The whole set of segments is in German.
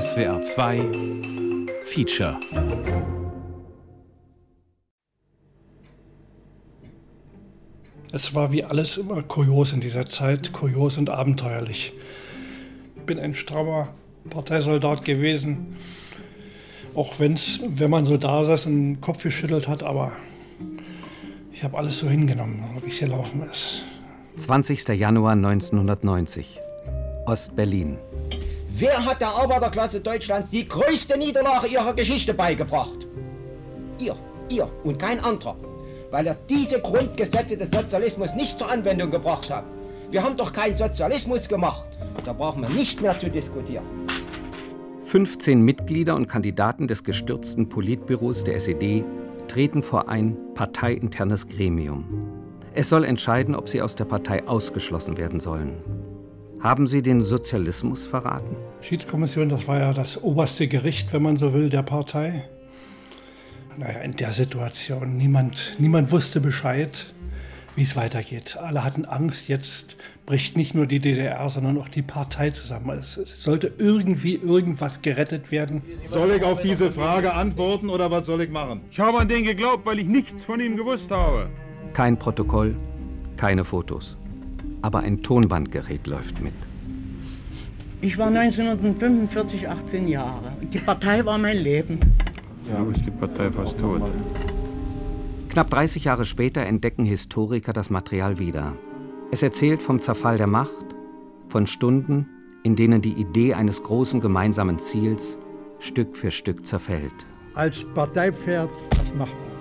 SWR 2 Feature Es war wie alles immer kurios in dieser Zeit, kurios und abenteuerlich. Ich bin ein strammer Parteisoldat gewesen, auch wenn's, wenn man so da saß und den Kopf geschüttelt hat, aber ich habe alles so hingenommen, wie es hier laufen ist. 20. Januar 1990, Ost-Berlin. Wer hat der Arbeiterklasse Deutschlands die größte Niederlage ihrer Geschichte beigebracht? Ihr, ihr und kein anderer. Weil er diese Grundgesetze des Sozialismus nicht zur Anwendung gebracht hat. Wir haben doch keinen Sozialismus gemacht. Da brauchen wir nicht mehr zu diskutieren. 15 Mitglieder und Kandidaten des gestürzten Politbüros der SED treten vor ein parteiinternes Gremium. Es soll entscheiden, ob sie aus der Partei ausgeschlossen werden sollen. Haben sie den Sozialismus verraten? Schiedskommission, das war ja das oberste Gericht, wenn man so will, der Partei. Naja, in der Situation, niemand, niemand wusste Bescheid, wie es weitergeht. Alle hatten Angst, jetzt bricht nicht nur die DDR, sondern auch die Partei zusammen. Es, es sollte irgendwie irgendwas gerettet werden. Soll ich auf diese Frage antworten oder was soll ich machen? Ich habe an den geglaubt, weil ich nichts von ihm gewusst habe. Kein Protokoll, keine Fotos. Aber ein Tonbandgerät läuft mit. Ich war 1945 18 Jahre die Partei war mein Leben. Ja, ist die Partei fast tot. Knapp 30 Jahre später entdecken Historiker das Material wieder. Es erzählt vom Zerfall der Macht, von Stunden, in denen die Idee eines großen gemeinsamen Ziels Stück für Stück zerfällt. Als Parteipferd das macht man.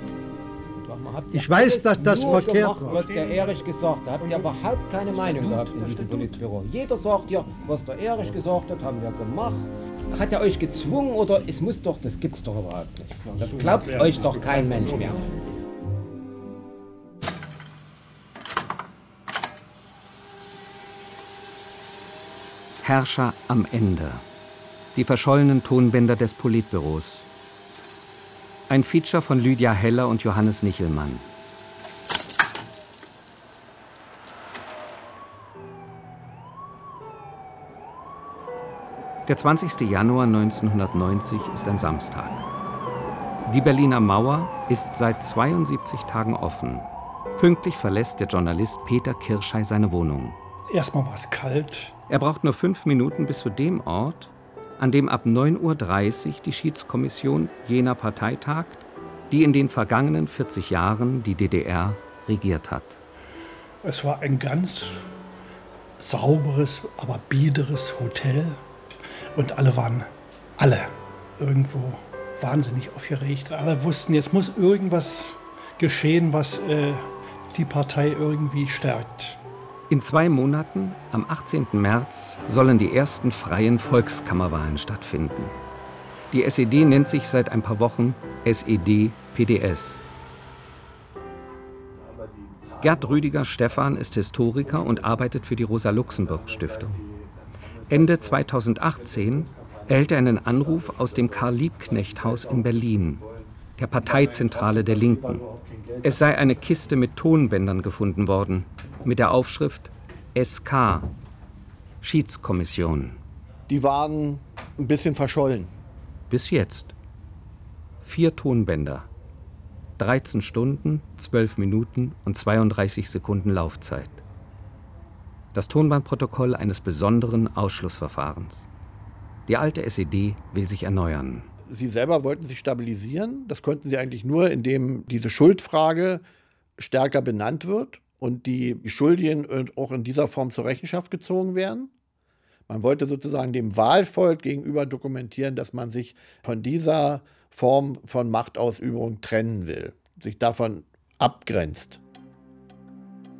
Ich weiß, dass das verkehrt gemacht, war. was der Erich gesagt hat. Der hat überhaupt keine Meinung gehabt in diesem Politbüro. Jeder sagt ja, was der Erich gesagt hat, haben wir gemacht. Hat er euch gezwungen oder es muss doch, das gibt's doch überhaupt nicht. Das glaubt euch doch kein Mensch mehr. Herrscher am Ende. Die verschollenen Tonbänder des Politbüros. Ein Feature von Lydia Heller und Johannes Nichelmann. Der 20. Januar 1990 ist ein Samstag. Die Berliner Mauer ist seit 72 Tagen offen. Pünktlich verlässt der Journalist Peter Kirschei seine Wohnung. Erstmal war es kalt. Er braucht nur fünf Minuten bis zu dem Ort, an dem ab 9.30 Uhr die Schiedskommission jener Partei tagt, die in den vergangenen 40 Jahren die DDR regiert hat. Es war ein ganz sauberes, aber biederes Hotel. Und alle waren, alle, irgendwo wahnsinnig aufgeregt. Alle wussten, jetzt muss irgendwas geschehen, was äh, die Partei irgendwie stärkt. In zwei Monaten, am 18. März, sollen die ersten freien Volkskammerwahlen stattfinden. Die SED nennt sich seit ein paar Wochen E SED-PDS. Gerd Rüdiger Stephan ist Historiker und arbeitet für die Rosa-Luxemburg-Stiftung. Ende 2018 erhält er einen Anruf aus dem Karl-Liebknecht-Haus in Berlin, der Parteizentrale der Linken. Es sei eine Kiste mit Tonbändern gefunden worden, mit der Aufschrift SK, Schiedskommission. Die waren ein bisschen verschollen. Bis jetzt. Vier Tonbänder. 13 Stunden, 12 Minuten und 32 Sekunden Laufzeit. Das Tonbandprotokoll eines besonderen Ausschlussverfahrens. Die alte SED will sich erneuern. Sie selber wollten sich stabilisieren. Das konnten sie eigentlich nur, indem diese Schuldfrage stärker benannt wird und die Schuldigen auch in dieser Form zur Rechenschaft gezogen werden. Man wollte sozusagen dem Wahlvolk gegenüber dokumentieren, dass man sich von dieser Form von Machtausübung trennen will, sich davon abgrenzt.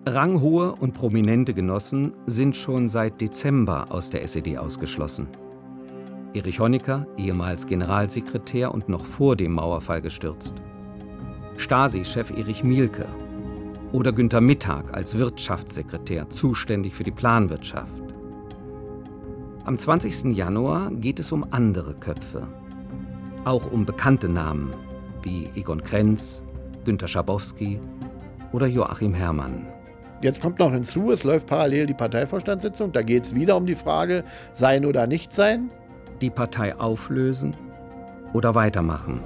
Ranghohe und prominente Genossen sind schon seit Dezember aus der SED ausgeschlossen. Erich Honecker, ehemals Generalsekretär und noch vor dem Mauerfall gestürzt. Stasi-Chef Erich Mielke. Oder Günter Mittag als Wirtschaftssekretär, zuständig für die Planwirtschaft. Am 20. Januar geht es um andere Köpfe. Auch um bekannte Namen wie Egon Krenz, Günter Schabowski oder Joachim Herrmann. Jetzt kommt noch hinzu, es läuft parallel die Parteivorstandssitzung. Da geht es wieder um die Frage, sein oder nicht sein. Die Partei auflösen oder weitermachen.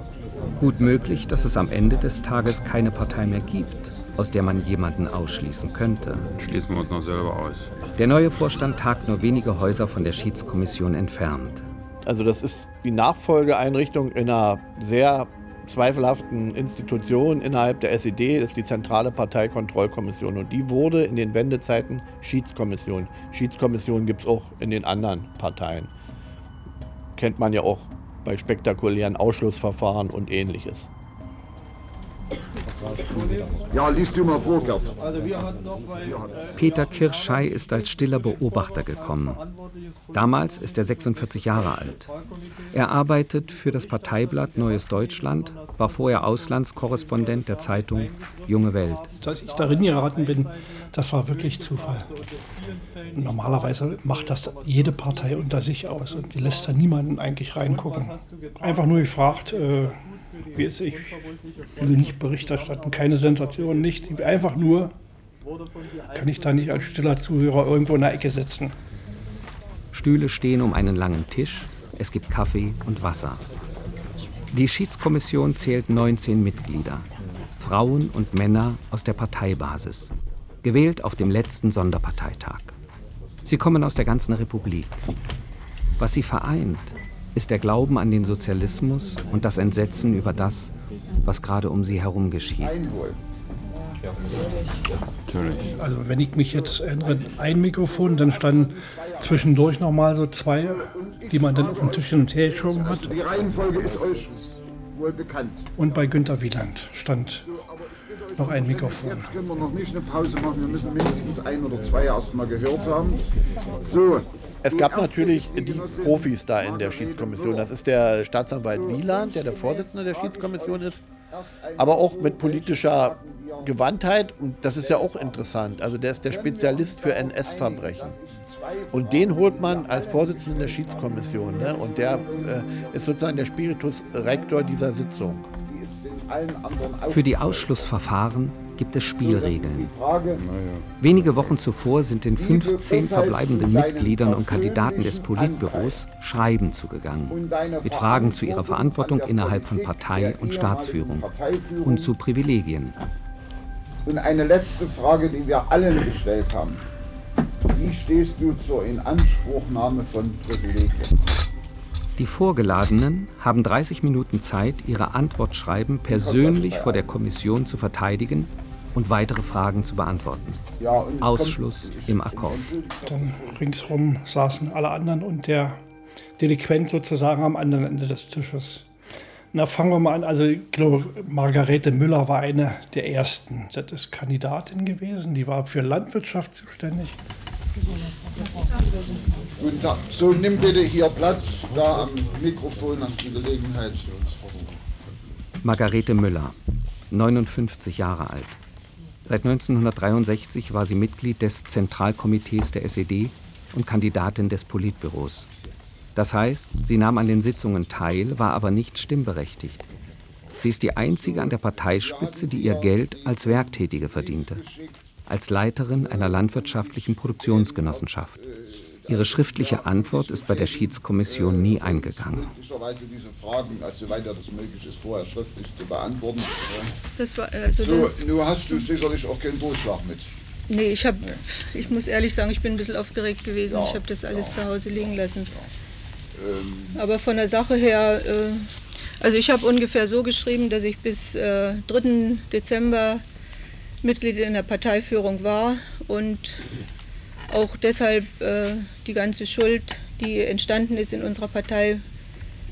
Gut möglich, dass es am Ende des Tages keine Partei mehr gibt, aus der man jemanden ausschließen könnte. Schließen wir uns noch selber aus. Der neue Vorstand tagt nur wenige Häuser von der Schiedskommission entfernt. Also das ist die Nachfolgeeinrichtung in einer sehr zweifelhaften Institution innerhalb der SED, das ist die Zentrale Parteikontrollkommission. Und die wurde in den Wendezeiten Schiedskommission. Schiedskommission gibt es auch in den anderen Parteien. Kennt man ja auch bei spektakulären Ausschlussverfahren und ähnliches. Ja, liest du mal vor, Gerd. Peter Kirschei ist als stiller Beobachter gekommen. Damals ist er 46 Jahre alt. Er arbeitet für das Parteiblatt Neues Deutschland, war vorher Auslandskorrespondent der Zeitung Junge Welt. Als ich darin geraten bin, das war wirklich Zufall. Normalerweise macht das jede Partei unter sich aus und die lässt da niemanden eigentlich reingucken. Einfach nur gefragt, äh, wie es ich will nicht Bericht erstatten, keine Sensation, nichts. Einfach nur, kann ich da nicht als stiller Zuhörer irgendwo in der Ecke sitzen. Stühle stehen um einen langen Tisch, es gibt Kaffee und Wasser. Die Schiedskommission zählt 19 Mitglieder, Frauen und Männer aus der Parteibasis, gewählt auf dem letzten Sonderparteitag. Sie kommen aus der ganzen Republik. Was sie vereint, ist der Glauben an den Sozialismus und das Entsetzen über das, was gerade um sie herum geschieht. Also wenn ich mich jetzt erinnere, ein Mikrofon, dann standen zwischendurch noch mal so zwei, die man dann auf den Tisch hin und her geschoben hat. Die Reihenfolge ist euch wohl bekannt. Und bei Günter Wieland stand noch ein Mikrofon. Jetzt können wir noch nicht eine Pause machen, wir müssen mindestens ein oder zwei erst mal gehört haben. So, Es gab natürlich die Profis da in der Schiedskommission. Das ist der Staatsanwalt Wieland, der der Vorsitzende der Schiedskommission ist, aber auch mit politischer Gewandtheit. Und das ist ja auch interessant. Also der ist der Spezialist für NS-Verbrechen. Und den holt man als Vorsitzenden der Schiedskommission. Ne? Und der äh, ist sozusagen der Spiritus Rector dieser Sitzung. Für die Ausschlussverfahren gibt es Spielregeln. Wenige Wochen zuvor sind den 15 verbleibenden Mitgliedern und Kandidaten des Politbüros Schreiben zugegangen. Mit Fragen zu ihrer Verantwortung innerhalb von Partei und Staatsführung und zu Privilegien. Und eine letzte Frage, die wir allen gestellt haben. Wie stehst du zur Inanspruchnahme von Privilegien? Die Vorgeladenen haben 30 Minuten Zeit, ihre Antwortschreiben persönlich vor der Kommission zu verteidigen und weitere Fragen zu beantworten. Ausschluss im Akkord. Dann ringsherum saßen alle anderen und der Delinquent sozusagen am anderen Ende des Tisches. Na, fangen wir mal an. Also, ich glaube, Margarete Müller war eine der ersten. Das ist Kandidatin gewesen. Die war für Landwirtschaft zuständig. Guten Tag. So, nimm bitte hier Platz. Da am Mikrofon hast du Gelegenheit. Margarete Müller, 59 Jahre alt. Seit 1963 war sie Mitglied des Zentralkomitees der SED und Kandidatin des Politbüros. Das heißt, sie nahm an den Sitzungen teil, war aber nicht stimmberechtigt. Sie ist die einzige an der Parteispitze, die ihr Geld als Werktätige verdiente, als Leiterin einer landwirtschaftlichen Produktionsgenossenschaft. Ihre schriftliche Antwort ist bei der Schiedskommission nie eingegangen. Diese Fragen, also soweit ja das möglich ist, vorher schriftlich zu beantworten. Das war also So, das, nun hast du sicherlich auch keinen Durchschlag mit. nee, ich habe, ich muss ehrlich sagen, ich bin ein bisschen aufgeregt gewesen. Ja, ich habe das alles ja. zu Hause liegen lassen. Ähm, Aber von der Sache her, äh, also ich habe ungefähr so geschrieben, dass ich bis äh, 3. Dezember Mitglied in der Parteiführung war und auch deshalb äh, die ganze Schuld, die entstanden ist in unserer Partei,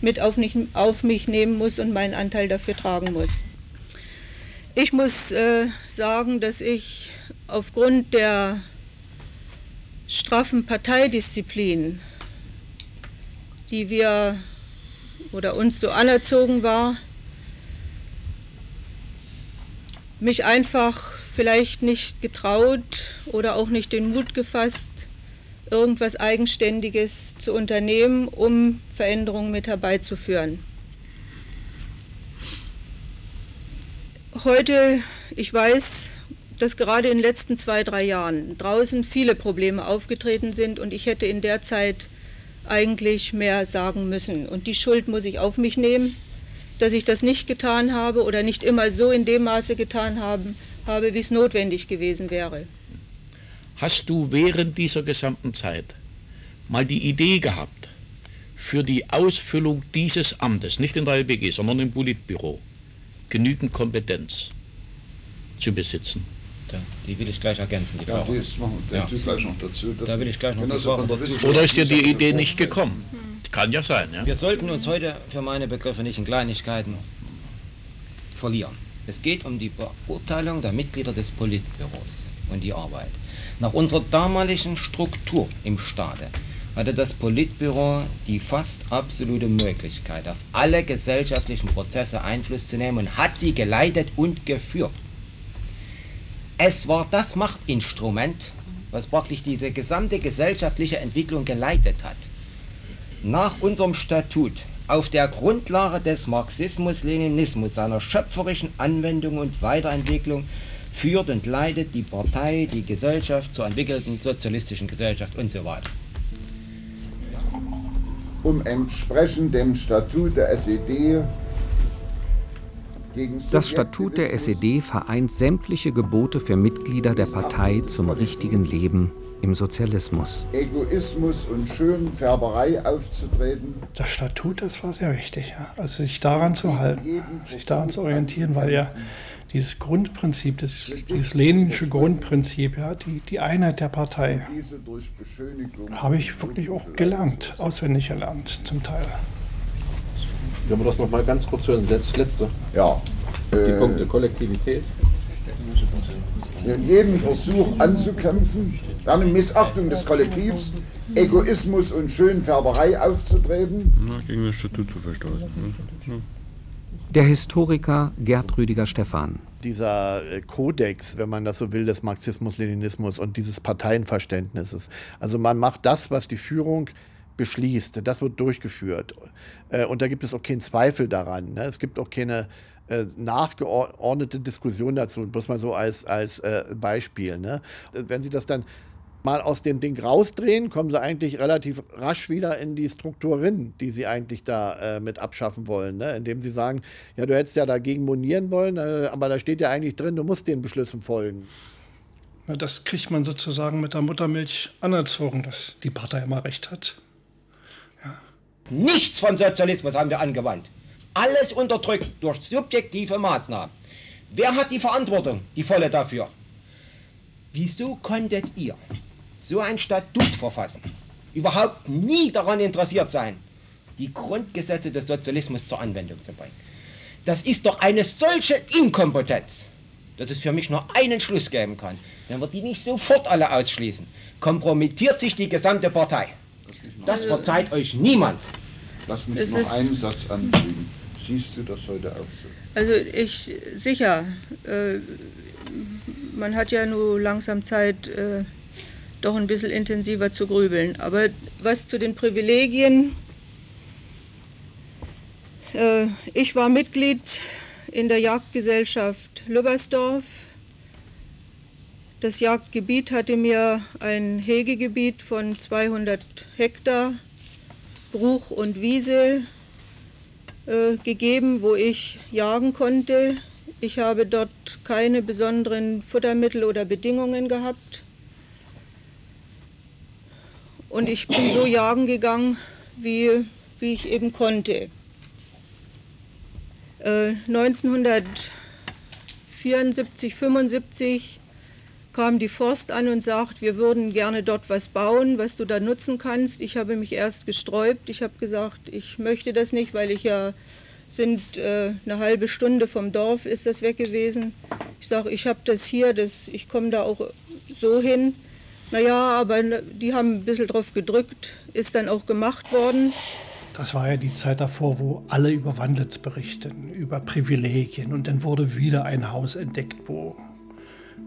mit auf, nicht, auf mich nehmen muss und meinen Anteil dafür tragen muss. Ich muss äh, sagen, dass ich aufgrund der straffen Parteidisziplin, die wir oder uns so anerzogen war, mich einfach vielleicht nicht getraut oder auch nicht den Mut gefasst, irgendwas Eigenständiges zu unternehmen, um Veränderungen mit herbeizuführen. Heute, ich weiß, dass gerade in den letzten zwei, drei Jahren draußen viele Probleme aufgetreten sind und ich hätte in der Zeit eigentlich mehr sagen müssen. Und die Schuld muss ich auf mich nehmen, dass ich das nicht getan habe oder nicht immer so in dem Maße getan haben, habe, wie es notwendig gewesen wäre. Hast du während dieser gesamten Zeit mal die Idee gehabt, für die Ausfüllung dieses Amtes, nicht in der LBG, sondern im Politbüro, genügend Kompetenz zu besitzen? Die will ich gleich ergänzen. Die Ja, Frage. die ist der Ja. tut gleich noch dazu. dass Da will ich gleich noch die dazu. Oder ist dir die Idee ja nicht gekommen? Kann ja sein, ja? Wir sollten uns heute für meine Begriffe nicht in Kleinigkeiten verlieren. Es geht um die Beurteilung der Mitglieder des Politbüros und die Arbeit. Nach unserer damaligen Struktur im Staate hatte das Politbüro die fast absolute Möglichkeit, auf alle gesellschaftlichen Prozesse Einfluss zu nehmen und hat sie geleitet und geführt. Es war das Machtinstrument, was praktisch diese gesamte gesellschaftliche Entwicklung geleitet hat. Nach unserem Statut auf der Grundlage des Marxismus-Leninismus, seiner schöpferischen Anwendung und Weiterentwicklung, führt und leitet die Partei die Gesellschaft zur entwickelten sozialistischen Gesellschaft und so weiter. um entsprechend dem Statut der SED Das Statut der SED vereint sämtliche Gebote für Mitglieder der Partei zum richtigen Leben im Sozialismus. Egoismus und Schönfärberei aufzutreten. Das Statut, das war sehr wichtig. Ja. Also sich daran zu halten, sich daran zu orientieren, weil ja dieses Grundprinzip, das, dieses leninische Grundprinzip, ja, die, die Einheit der Partei, habe ich wirklich auch gelernt, auswendig gelernt zum Teil. Können wir das noch mal ganz kurz hören, das letzte. Ja. Die äh, Punkte Kollektivität. Jeden Versuch anzukämpfen, eine Missachtung des Kollektivs, Egoismus und Schönfärberei aufzutreten. Na, gegen das Statut zu verstoßen. Ne? Der Historiker Gerd Rüdiger Stephan. dieser äh, Kodex, wenn man das so will, des Marxismus-Leninismus und dieses Parteienverständnisses. Also man macht das, was die Führung beschließt, das wird durchgeführt. Äh, Und da gibt es auch keinen Zweifel daran. ne? Es gibt auch keine äh, nachgeordnete Diskussion dazu, bloß mal so als, als äh, Beispiel. Ne? Wenn Sie das dann mal aus dem Ding rausdrehen, kommen sie eigentlich relativ rasch wieder in die Strukturin, die sie eigentlich da äh, mit abschaffen wollen. Ne? Indem sie sagen, ja, du hättest ja dagegen monieren wollen, äh, aber da steht ja eigentlich drin, du musst den Beschlüssen folgen. Na, Das kriegt man sozusagen mit der Muttermilch anerzogen, dass die Partei immer recht hat. Nichts von Sozialismus haben wir angewandt. Alles unterdrückt durch subjektive Maßnahmen. Wer hat die Verantwortung, die volle dafür? Wieso konntet ihr so ein Statut verfassen, überhaupt nie daran interessiert sein, die Grundgesetze des Sozialismus zur Anwendung zu bringen? Das ist doch eine solche Inkompetenz, dass es für mich nur einen Schluss geben kann. Wenn wir die nicht sofort alle ausschließen, kompromittiert sich die gesamte Partei. Das verzeiht euch niemand. Lass mich Es noch einen Satz anfügen. Siehst du das heute auch so? Also ich, sicher, äh, man hat ja nur langsam Zeit, äh, doch ein bisschen intensiver zu grübeln. Aber was zu den Privilegien, äh, ich war Mitglied in der Jagdgesellschaft Lübbersdorf. Das Jagdgebiet hatte mir ein Hegegebiet von 200 Hektar Bruch und Wiese äh, gegeben, wo ich jagen konnte. Ich habe dort keine besonderen Futtermittel oder Bedingungen gehabt. Und ich bin so jagen gegangen, wie, wie ich eben konnte. Äh, 1974, 75 kam die Forst an und sagt, wir würden gerne dort was bauen, was du da nutzen kannst. Ich habe mich erst gesträubt. Ich habe gesagt, ich möchte das nicht, weil ich ja sind äh, eine halbe Stunde vom Dorf ist das weg gewesen. Ich sage, ich habe das hier, das, ich komme da auch so hin. Naja, aber die haben ein bisschen drauf gedrückt, ist dann auch gemacht worden. Das war ja die Zeit davor, wo alle über Wandlitz berichten, über Privilegien. Und dann wurde wieder ein Haus entdeckt, wo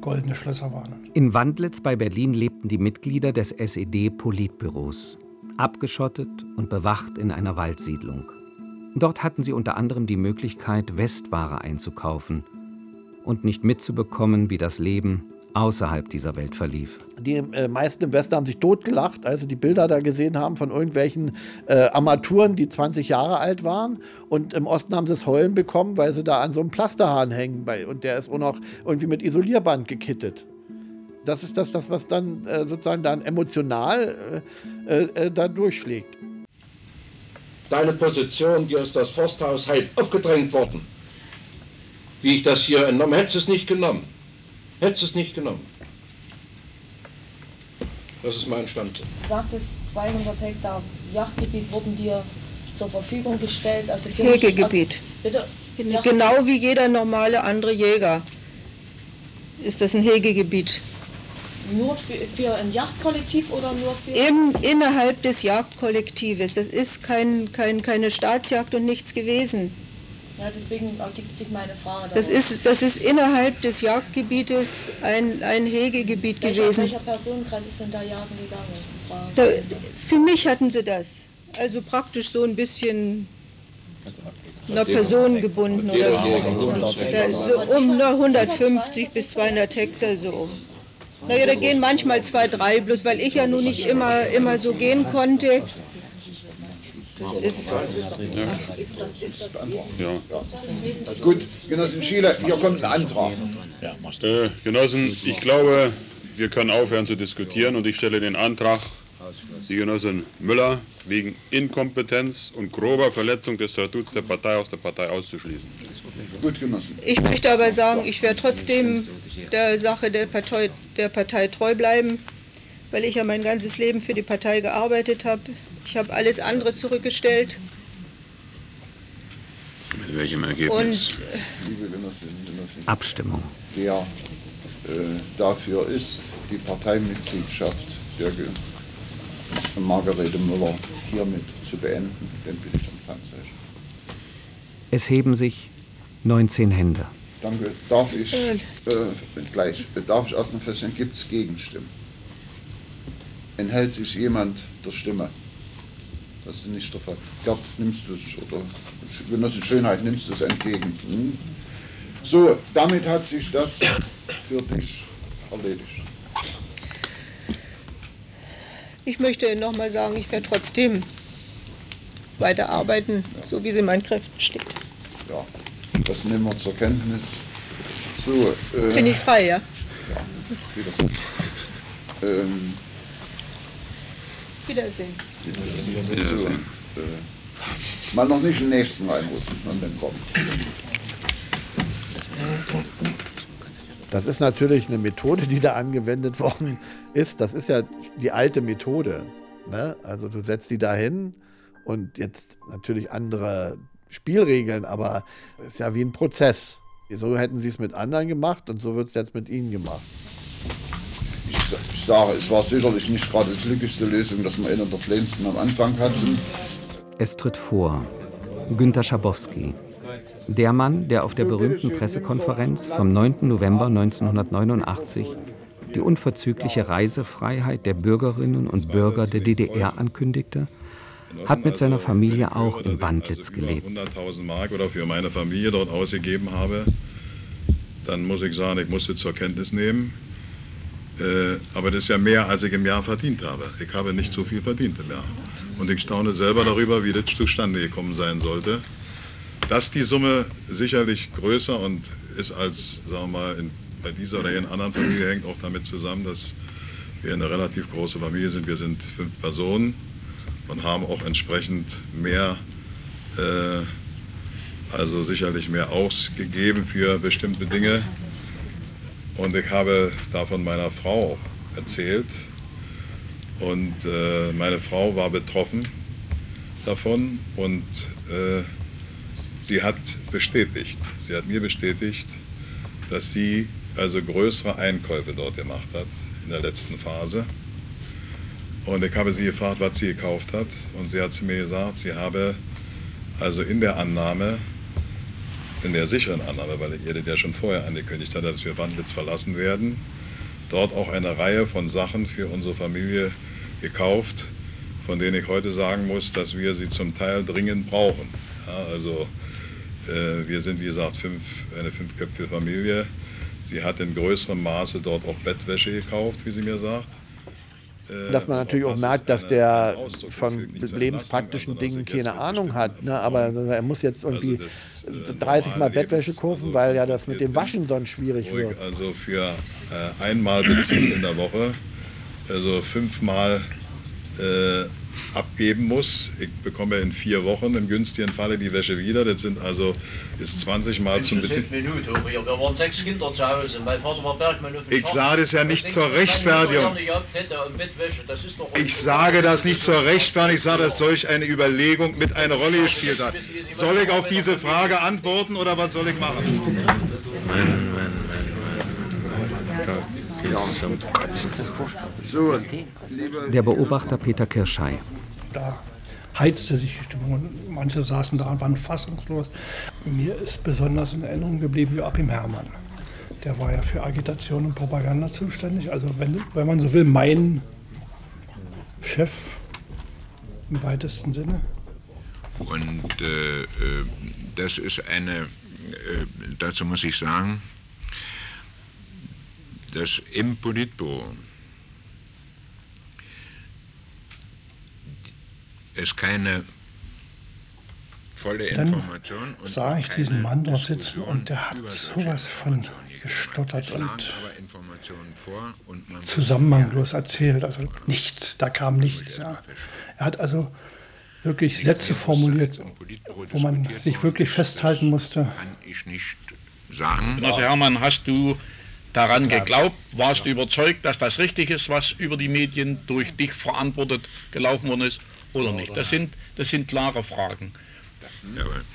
goldene Schlösser waren. In Wandlitz bei Berlin lebten die Mitglieder des SED-Politbüros, abgeschottet und bewacht in einer Waldsiedlung. Dort hatten sie unter anderem die Möglichkeit, Westware einzukaufen und nicht mitzubekommen, wie das Leben außerhalb dieser Welt verlief. Die äh, meisten im Westen haben sich totgelacht, als sie die Bilder da gesehen haben von irgendwelchen äh, Armaturen, die 20 Jahre alt waren. Und im Osten haben sie es heulen bekommen, weil sie da an so einem Plasterhahn hängen. Bei, und der ist auch noch irgendwie mit Isolierband gekittet. Das ist das, das was dann äh, sozusagen dann emotional äh, äh, da durchschlägt. Deine Position, dir ist das Forsthaus halb aufgedrängt worden. Wie ich das hier entnommen, hättest du es nicht genommen. Hättest du es nicht genommen. Das ist mein Standpunkt. Du sagtest, 200 Hektar Jagdgebiet wurden dir zur Verfügung gestellt. Also. Bitte? Genau wie jeder normale andere Jäger ist das ein Hegegebiet. Nur für, für ein Jagdkollektiv oder nur für... Im, innerhalb des Jagdkollektives. Das ist kein, kein, keine Staatsjagd und nichts gewesen. Ja, deswegen ergibt sich meine Frage. Das ist, das ist innerhalb des Jagdgebietes ein, ein Hegegebiet welcher, gewesen. Welcher Personenkreis ist denn da jagen gegangen? Da, für mich hatten sie das. Also praktisch so ein bisschen einer Person gebunden oder so. Da, so um na, 150 bis 200 Hektar so. Naja, da gehen manchmal zwei, drei, bloß weil ich ja nun nicht immer, immer so gehen konnte. Das ist, Ja. Gut, Genossen Schiele, hier kommt ein Antrag. Äh, Genossen, ich glaube, wir können aufhören zu diskutieren und ich stelle den Antrag, die Genossin Müller wegen Inkompetenz und grober Verletzung des Statuts der Partei aus der Partei auszuschließen. Gut, Genossen. ich möchte aber sagen, ich werde trotzdem der Sache der Partei, der Partei treu bleiben, weil ich ja mein ganzes Leben für die Partei gearbeitet habe. Ich habe alles andere zurückgestellt. Mit welchem Und Ergebnis? Und Genossen, Abstimmung. wer äh, dafür ist, die Parteimitgliedschaft der Margarete Müller hiermit zu beenden, den bitte ich ums Handzeichen. Es heben sich 19 Hände. Danke. Darf ich äh, gleich, darf ich erst noch feststellen, gibt es Gegenstimmen? Enthält sich jemand der Stimme? Das ist nicht der Fall. Gerd, nimmst du es, oder Genosse Schönheit, nimmst du es entgegen? Hm? So, damit hat sich das für dich erledigt. ich möchte nochmal sagen, ich werde trotzdem weiterarbeiten, so wie es in meinen Kräften steht. Ja, das nehmen wir zur Kenntnis. So, äh, Bin ich frei, ja? Ja, Wiedersehen. Ähm, Wiedersehen. So, äh, mal noch nicht den nächsten reinrufen und dann kommen. Das ist natürlich eine Methode, die da angewendet worden ist. Das ist ja die alte Methode. Ne? Also du setzt die da hin und jetzt natürlich andere Spielregeln, aber es ist ja wie ein Prozess. So hätten sie es mit anderen gemacht und so wird es jetzt mit ihnen gemacht. Ich, sa- ich sage, es war sicherlich nicht gerade die glücklichste Lösung, dass man einen der kleinsten am Anfang hatten. Es tritt vor Günter Schabowski, der Mann, der auf der berühmten Pressekonferenz vom 9. November 1989 die unverzügliche Reisefreiheit der Bürgerinnen und Bürger der DDR ankündigte, hat mit seiner Familie auch in Wandlitz gelebt. 100.000 Mark oder für meine Familie dort ausgegeben habe, dann muss ich sagen, ich musste zur Kenntnis nehmen. Äh, aber das ist ja mehr, als ich im Jahr verdient habe. Ich habe nicht so viel verdient im Jahr. Und ich staune selber darüber, wie das zustande gekommen sein sollte. Dass die Summe sicherlich größer und ist als, sagen wir mal, in, bei dieser oder in anderen Familie hängt auch damit zusammen, dass wir eine relativ große Familie sind. Wir sind fünf Personen und haben auch entsprechend mehr, äh, also sicherlich mehr ausgegeben für bestimmte Dinge. Und ich habe davon meiner Frau erzählt. Und äh, meine Frau war betroffen davon und äh, sie hat bestätigt, sie hat mir bestätigt, dass sie also größere Einkäufe dort gemacht hat in der letzten Phase. Und ich habe sie gefragt, was sie gekauft hat. Und sie hat zu mir gesagt, sie habe also in der Annahme, in der sicheren Annahme, weil das ja schon vorher angekündigt hat, dass wir Wandlitz verlassen werden, dort auch eine Reihe von Sachen für unsere Familie gekauft, von denen ich heute sagen muss, dass wir sie zum Teil dringend brauchen. Ja, also äh, wir sind, wie gesagt, fünf, eine fünfköpfige Familie. Sie hat in größerem Maße dort auch Bettwäsche gekauft, wie sie mir sagt. Äh, Dass man natürlich auch merkt, dass der von lebenspraktischen Dingen keine Ahnung hat. Ne? Aber er muss jetzt irgendwie 30 Mal Bettwäsche kaufen, weil ja das mit dem Waschen sonst schwierig wird. Also für äh, einmal Beziehen in der Woche, also fünfmal äh, abgeben muss. Ich bekomme in vier Wochen im günstigen Falle die Wäsche wieder. Das sind also ist 20 Mal zum aber wir waren sechs Kinder zu Hause. Mein Vater war Bergmann auf Ich sage das ja nicht zur Rechtfertigung. Ich sage das nicht zur Rechtfertigung, ich sage, dass solch eine Überlegung mit eine Rolle gespielt hat. Soll ich auf diese Frage antworten oder was soll ich machen? So, Der Beobachter Peter Kirschei. Da heizte sich die Stimmung und manche saßen da und waren fassungslos. Mir ist besonders in Erinnerung geblieben Joachim Herrmann. Der war ja für Agitation und Propaganda zuständig. Also wenn, wenn man so will, mein Chef im weitesten Sinne. Und äh, äh, das ist eine, äh, dazu muss ich sagen, dass im Politbüro es keine volle Dann Information und sah ich diesen Mann dort sitzen und der hat sowas von gestottert und zusammenhanglos erzählt. Also nichts, da kam nichts. Ja. Er hat also wirklich Sätze formuliert, wo man sich wirklich festhalten musste. kann ich nicht sagen. Genosse Hermann, hast du daran geglaubt, warst du überzeugt, dass das richtig ist, was über die Medien durch dich verantwortet gelaufen worden ist oder nicht? Das sind, das sind klare Fragen. Jawohl.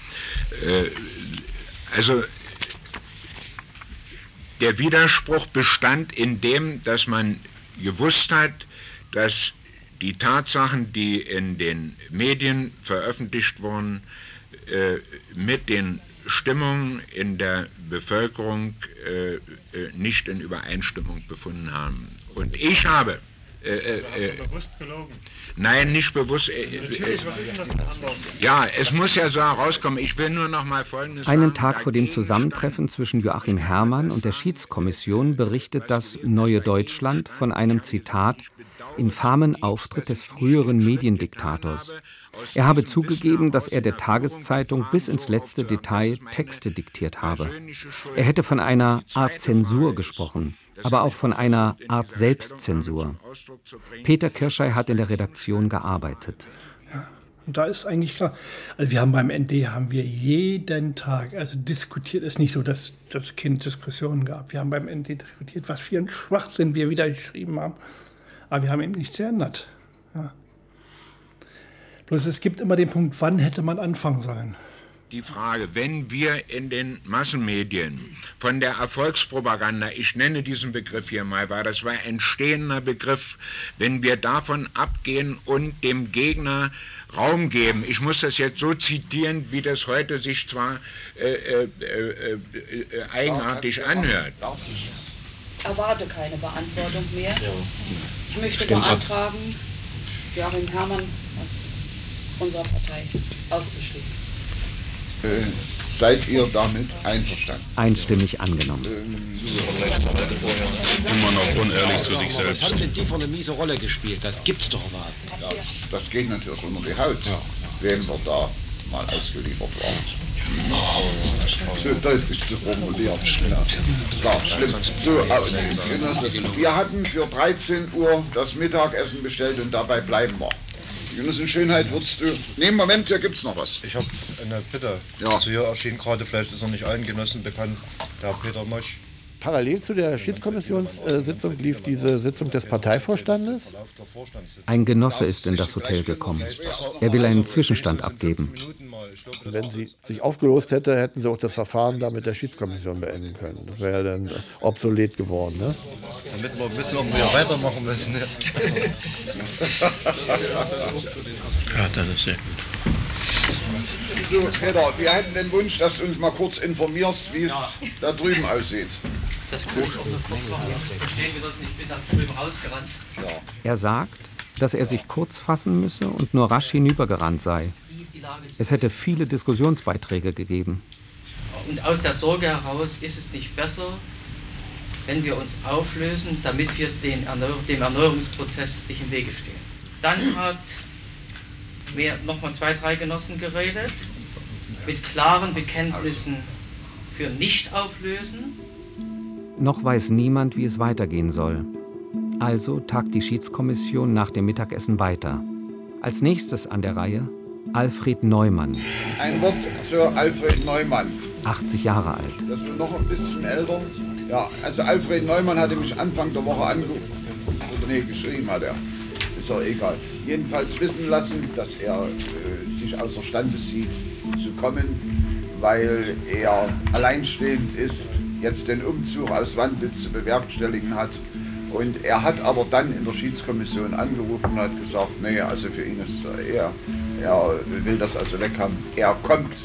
Äh, also der Widerspruch bestand in dem, dass man gewusst hat, dass die Tatsachen, die in den Medien veröffentlicht wurden, äh, mit den Stimmungen in der Bevölkerung äh, äh, nicht in Übereinstimmung befunden haben. Und ich habe äh, äh, äh, bewusst gelogen. Nein, nicht bewusst. Äh, äh, ja, es muss ja so herauskommen. Ich will nur noch mal Folgendes Einen sagen. Tag vor dem Zusammentreffen zwischen Joachim Herrmann und der Schiedskommission berichtet das Neue Deutschland von einem Zitat infamen Auftritt des früheren Mediendiktators. Er habe zugegeben, dass er der Tageszeitung bis ins letzte Detail Texte diktiert habe. Er hätte von einer Art Zensur gesprochen, aber auch von einer Art Selbstzensur. Peter Kirschei hat in der Redaktion gearbeitet. Und da ist eigentlich klar, also wir haben beim ND haben wir jeden Tag, also diskutiert, ist nicht so, dass das Kind Diskussionen gab. Wir haben beim ND diskutiert, was für ein Schwachsinn wir wieder geschrieben haben. Aber wir haben eben nichts geändert. Ja. Bloß es gibt immer den Punkt, wann hätte man anfangen sollen? Die Frage, wenn wir in den Massenmedien von der Erfolgspropaganda, ich nenne diesen Begriff hier mal, weil das war ein stehender Begriff, wenn wir davon abgehen und dem Gegner Raum geben, ich muss das jetzt so zitieren, wie das heute sich zwar äh, äh, äh, äh, eigenartig anhört. Ich erwarte keine Beantwortung mehr. Ich möchte Stimmt. beantragen, Joachim Herrmann unserer Partei auszuschließen. Äh, seid ihr damit einverstanden? Einstimmig angenommen. Immer noch unehrlich zu sich Was selbst. hat denn die für eine miese Rolle gespielt? Das gibt's doch überhaupt nicht. Das, das geht natürlich unter die Haut, wem wir da mal ausgeliefert waren. So deutlich zu formulieren. Das war schlimm. So, Genosse, wir hatten für 13 Uhr das Mittagessen bestellt und dabei bleiben wir. Genossen Schönheit, würdest du... Nee, Moment, hier gibt's noch was. Ich habe eine Bitte. Ja. Also hier erschien gerade, vielleicht ist er nicht allen Genossen bekannt, der Peter Mosch. Parallel zu der Schiedskommissionssitzung lief diese Sitzung des Parteivorstandes. Ein Genosse ist in das Hotel gekommen. Er will einen Zwischenstand abgeben. Und wenn sie sich aufgelöst hätte, hätten sie auch das Verfahren da mit der Schiedskommission beenden können. Das wäre ja dann obsolet geworden. Ne? Damit wir wissen, ob wir weitermachen müssen. Ja, das ist sehr gut. So, Peter, wir hätten den Wunsch, dass du uns mal kurz informierst, wie es da drüben aussieht. Das kann ich auch verstehen, Genossen, ich bin da drüben rausgerannt. Er sagt, dass er sich kurz fassen müsse und nur rasch hinübergerannt sei. Es hätte viele Diskussionsbeiträge gegeben. Und aus der Sorge heraus ist es nicht besser, wenn wir uns auflösen, damit wir den Erneuer dem Erneuerungsprozess nicht im Wege stehen. Dann hat nochmal zwei, drei Genossen geredet, mit klaren Bekenntnissen für Nicht-Auflösen. Noch weiß niemand, wie es weitergehen soll. Also tagt die Schiedskommission nach dem Mittagessen weiter. Als nächstes an der Reihe Alfred Neumann. Ein Wort zu Alfred Neumann. 80 Jahre alt. Das ist noch ein bisschen älter. Ja, also Alfred Neumann hatte mich Anfang der Woche angerufen. Oder nee, geschrieben hat er. Ist doch egal. Jedenfalls wissen lassen, dass er äh, sich außerstande sieht zu kommen, weil er alleinstehend ist, jetzt den Umzug aus Wande zu bewerkstelligen hat. Und er hat aber dann in der Schiedskommission angerufen und hat gesagt, nee, also für ihn ist er, er will das also weg haben. Er kommt.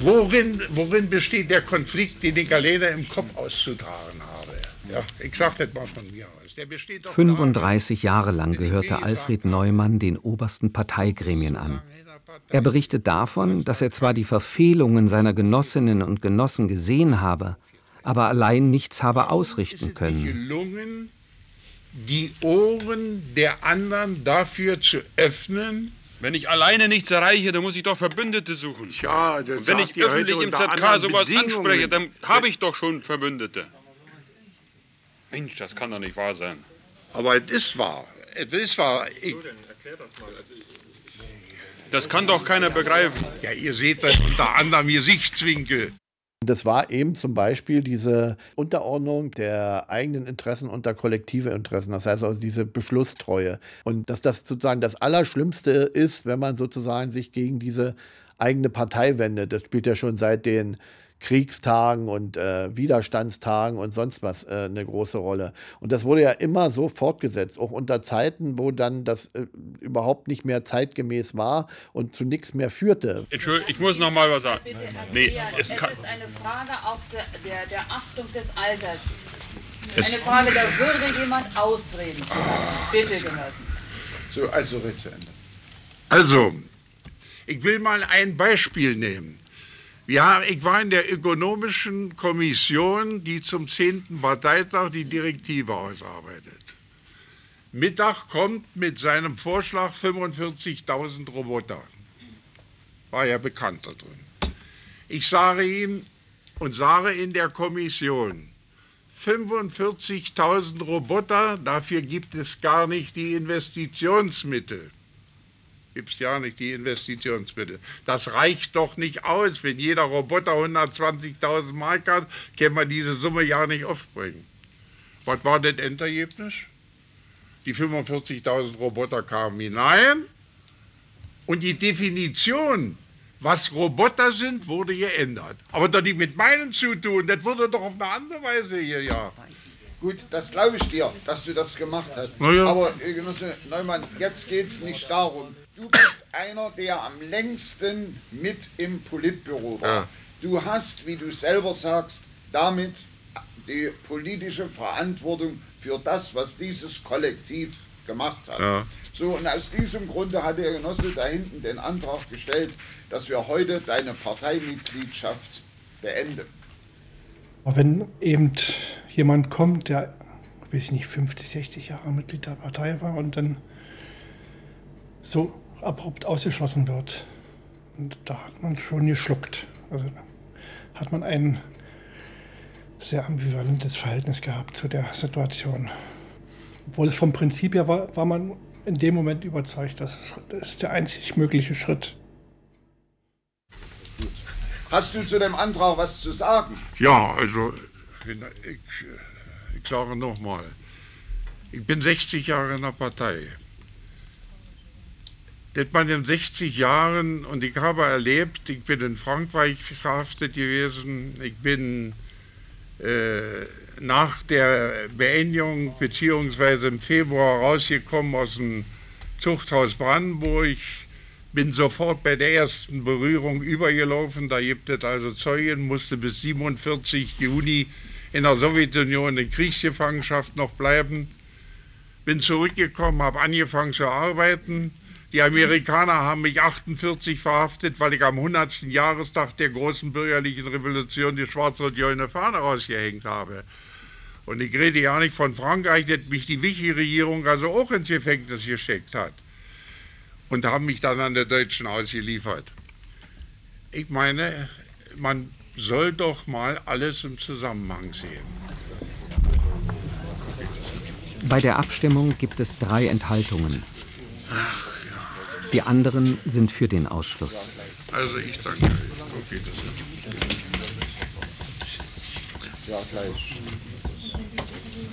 Worin, worin besteht der Konflikt, den ich alleine im Kopf auszutragen habe? Ja, ich sage das mal von mir aus. Der besteht 35 Jahre lang gehörte Alfred Neumann den obersten Parteigremien an. Er berichtet davon, dass er zwar die Verfehlungen seiner Genossinnen und Genossen gesehen habe, aber allein nichts habe ausrichten können. gelungen, die Ohren der anderen dafür zu öffnen. Wenn ich alleine nichts erreiche, dann muss ich doch Verbündete suchen. Ja, das Und wenn sagt ich öffentlich im ZK sowas anspreche, dann habe ich doch schon Verbündete. Mensch, das kann doch nicht wahr sein. Aber es ist wahr. Es ist wahr. Ich, Das kann doch keiner begreifen. ja, ihr seht das unter anderem Gesichtswinkel. Das war eben zum Beispiel diese Unterordnung der eigenen Interessen unter kollektive Interessen, das heißt also diese Beschlusstreue. Und dass das sozusagen das Allerschlimmste ist, wenn man sozusagen sich gegen diese eigene Partei wendet. Das spielt ja schon seit den Kriegstagen und äh, Widerstandstagen und sonst was äh, eine große Rolle. Und das wurde ja immer so fortgesetzt, auch unter Zeiten, wo dann das äh, überhaupt nicht mehr zeitgemäß war und zu nichts mehr führte. Entschuldigung, ich muss noch mal was sagen. Nee, es es kann, ist eine Frage auch der, der, der Achtung des Alters. Es- Eine Frage der Würde, jemand ausreden zu lassen. Bitte, Genossen. So, also red zu Ende. Also, ich will mal ein Beispiel nehmen. Haben, ich war in der ökonomischen Kommission, die zum 10. Parteitag die Direktive ausarbeitet. Mittag kommt mit seinem Vorschlag 45.000 Roboter. War ja bekannt da drin. Ich sage ihm und sage in der Kommission, 45.000 Roboter, dafür gibt es gar nicht die Investitionsmittel gibt es ja nicht die Investitionsmittel. Das reicht doch nicht aus. Wenn jeder Roboter 120.000 Mark hat, kann man diese Summe ja nicht aufbringen. Was war das Endergebnis? Die 45.000 Roboter kamen hinein und die Definition, was Roboter sind, wurde geändert. Aber das nicht mit meinen zu tun, das wurde doch auf eine andere Weise hier, ja. Gut, das glaube ich dir, dass du das gemacht hast. Ja. Aber äh, Genosse Neumann, jetzt geht es nicht darum. Du bist einer, der am längsten mit im Politbüro war. Ja. Du hast, wie du selber sagst, damit die politische Verantwortung für das, was dieses Kollektiv gemacht hat. Ja. So, und aus diesem Grunde hat der Genosse da hinten den Antrag gestellt, dass wir heute deine Parteimitgliedschaft beenden. Aber wenn eben jemand kommt, der, weiß ich nicht, 50, 60 Jahre Mitglied der Partei war und dann so abrupt ausgeschlossen wird, und da hat man schon geschluckt. Also da hat man ein sehr ambivalentes Verhältnis gehabt zu der Situation. Obwohl es vom Prinzip her war, war man in dem Moment überzeugt, dass es, das ist der einzig mögliche Schritt. Hast du zu dem Antrag was zu sagen? Ja, also, ich, ich sage nochmal, ich bin 60 Jahre in der Partei. Das man in 60 Jahren, und ich habe erlebt, ich bin in Frankreich verhaftet gewesen, ich bin äh, nach der Beendigung beziehungsweise im Februar rausgekommen aus dem Zuchthaus Brandenburg, bin sofort bei der ersten Berührung übergelaufen, da gibt es also Zeugen, musste bis 47 Juni in der Sowjetunion in Kriegsgefangenschaft noch bleiben. Bin zurückgekommen, habe angefangen zu arbeiten. Die Amerikaner haben mich 48 verhaftet, weil ich am 100. Jahrestag der großen bürgerlichen Revolution die schwarz-rot-goldene Fahne rausgehängt habe. Und ich rede ja nicht von Frankreich, dass mich die Vichy-Regierung also auch ins Gefängnis gesteckt hat. Und haben mich dann an der Deutschen ausgeliefert. Ich meine, man soll doch mal alles im Zusammenhang sehen. Bei der Abstimmung gibt es drei Enthaltungen. Die anderen sind für den Ausschluss. Also ich danke. Auf Wiedersehen. Ja, gleich.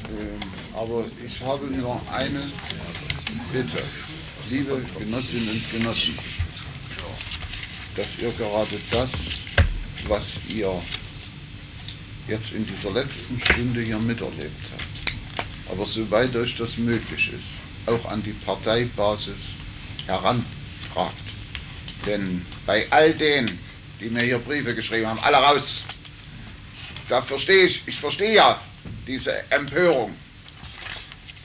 Ähm, aber ich habe nur eine Bitte. Liebe Genossinnen und Genossen, dass ihr gerade das, was ihr jetzt in dieser letzten Stunde hier miterlebt habt, aber soweit euch das möglich ist, auch an die Parteibasis herantragt. Denn bei all denen, die mir hier Briefe geschrieben haben, alle raus, da verstehe ich, ich verstehe ja diese Empörung.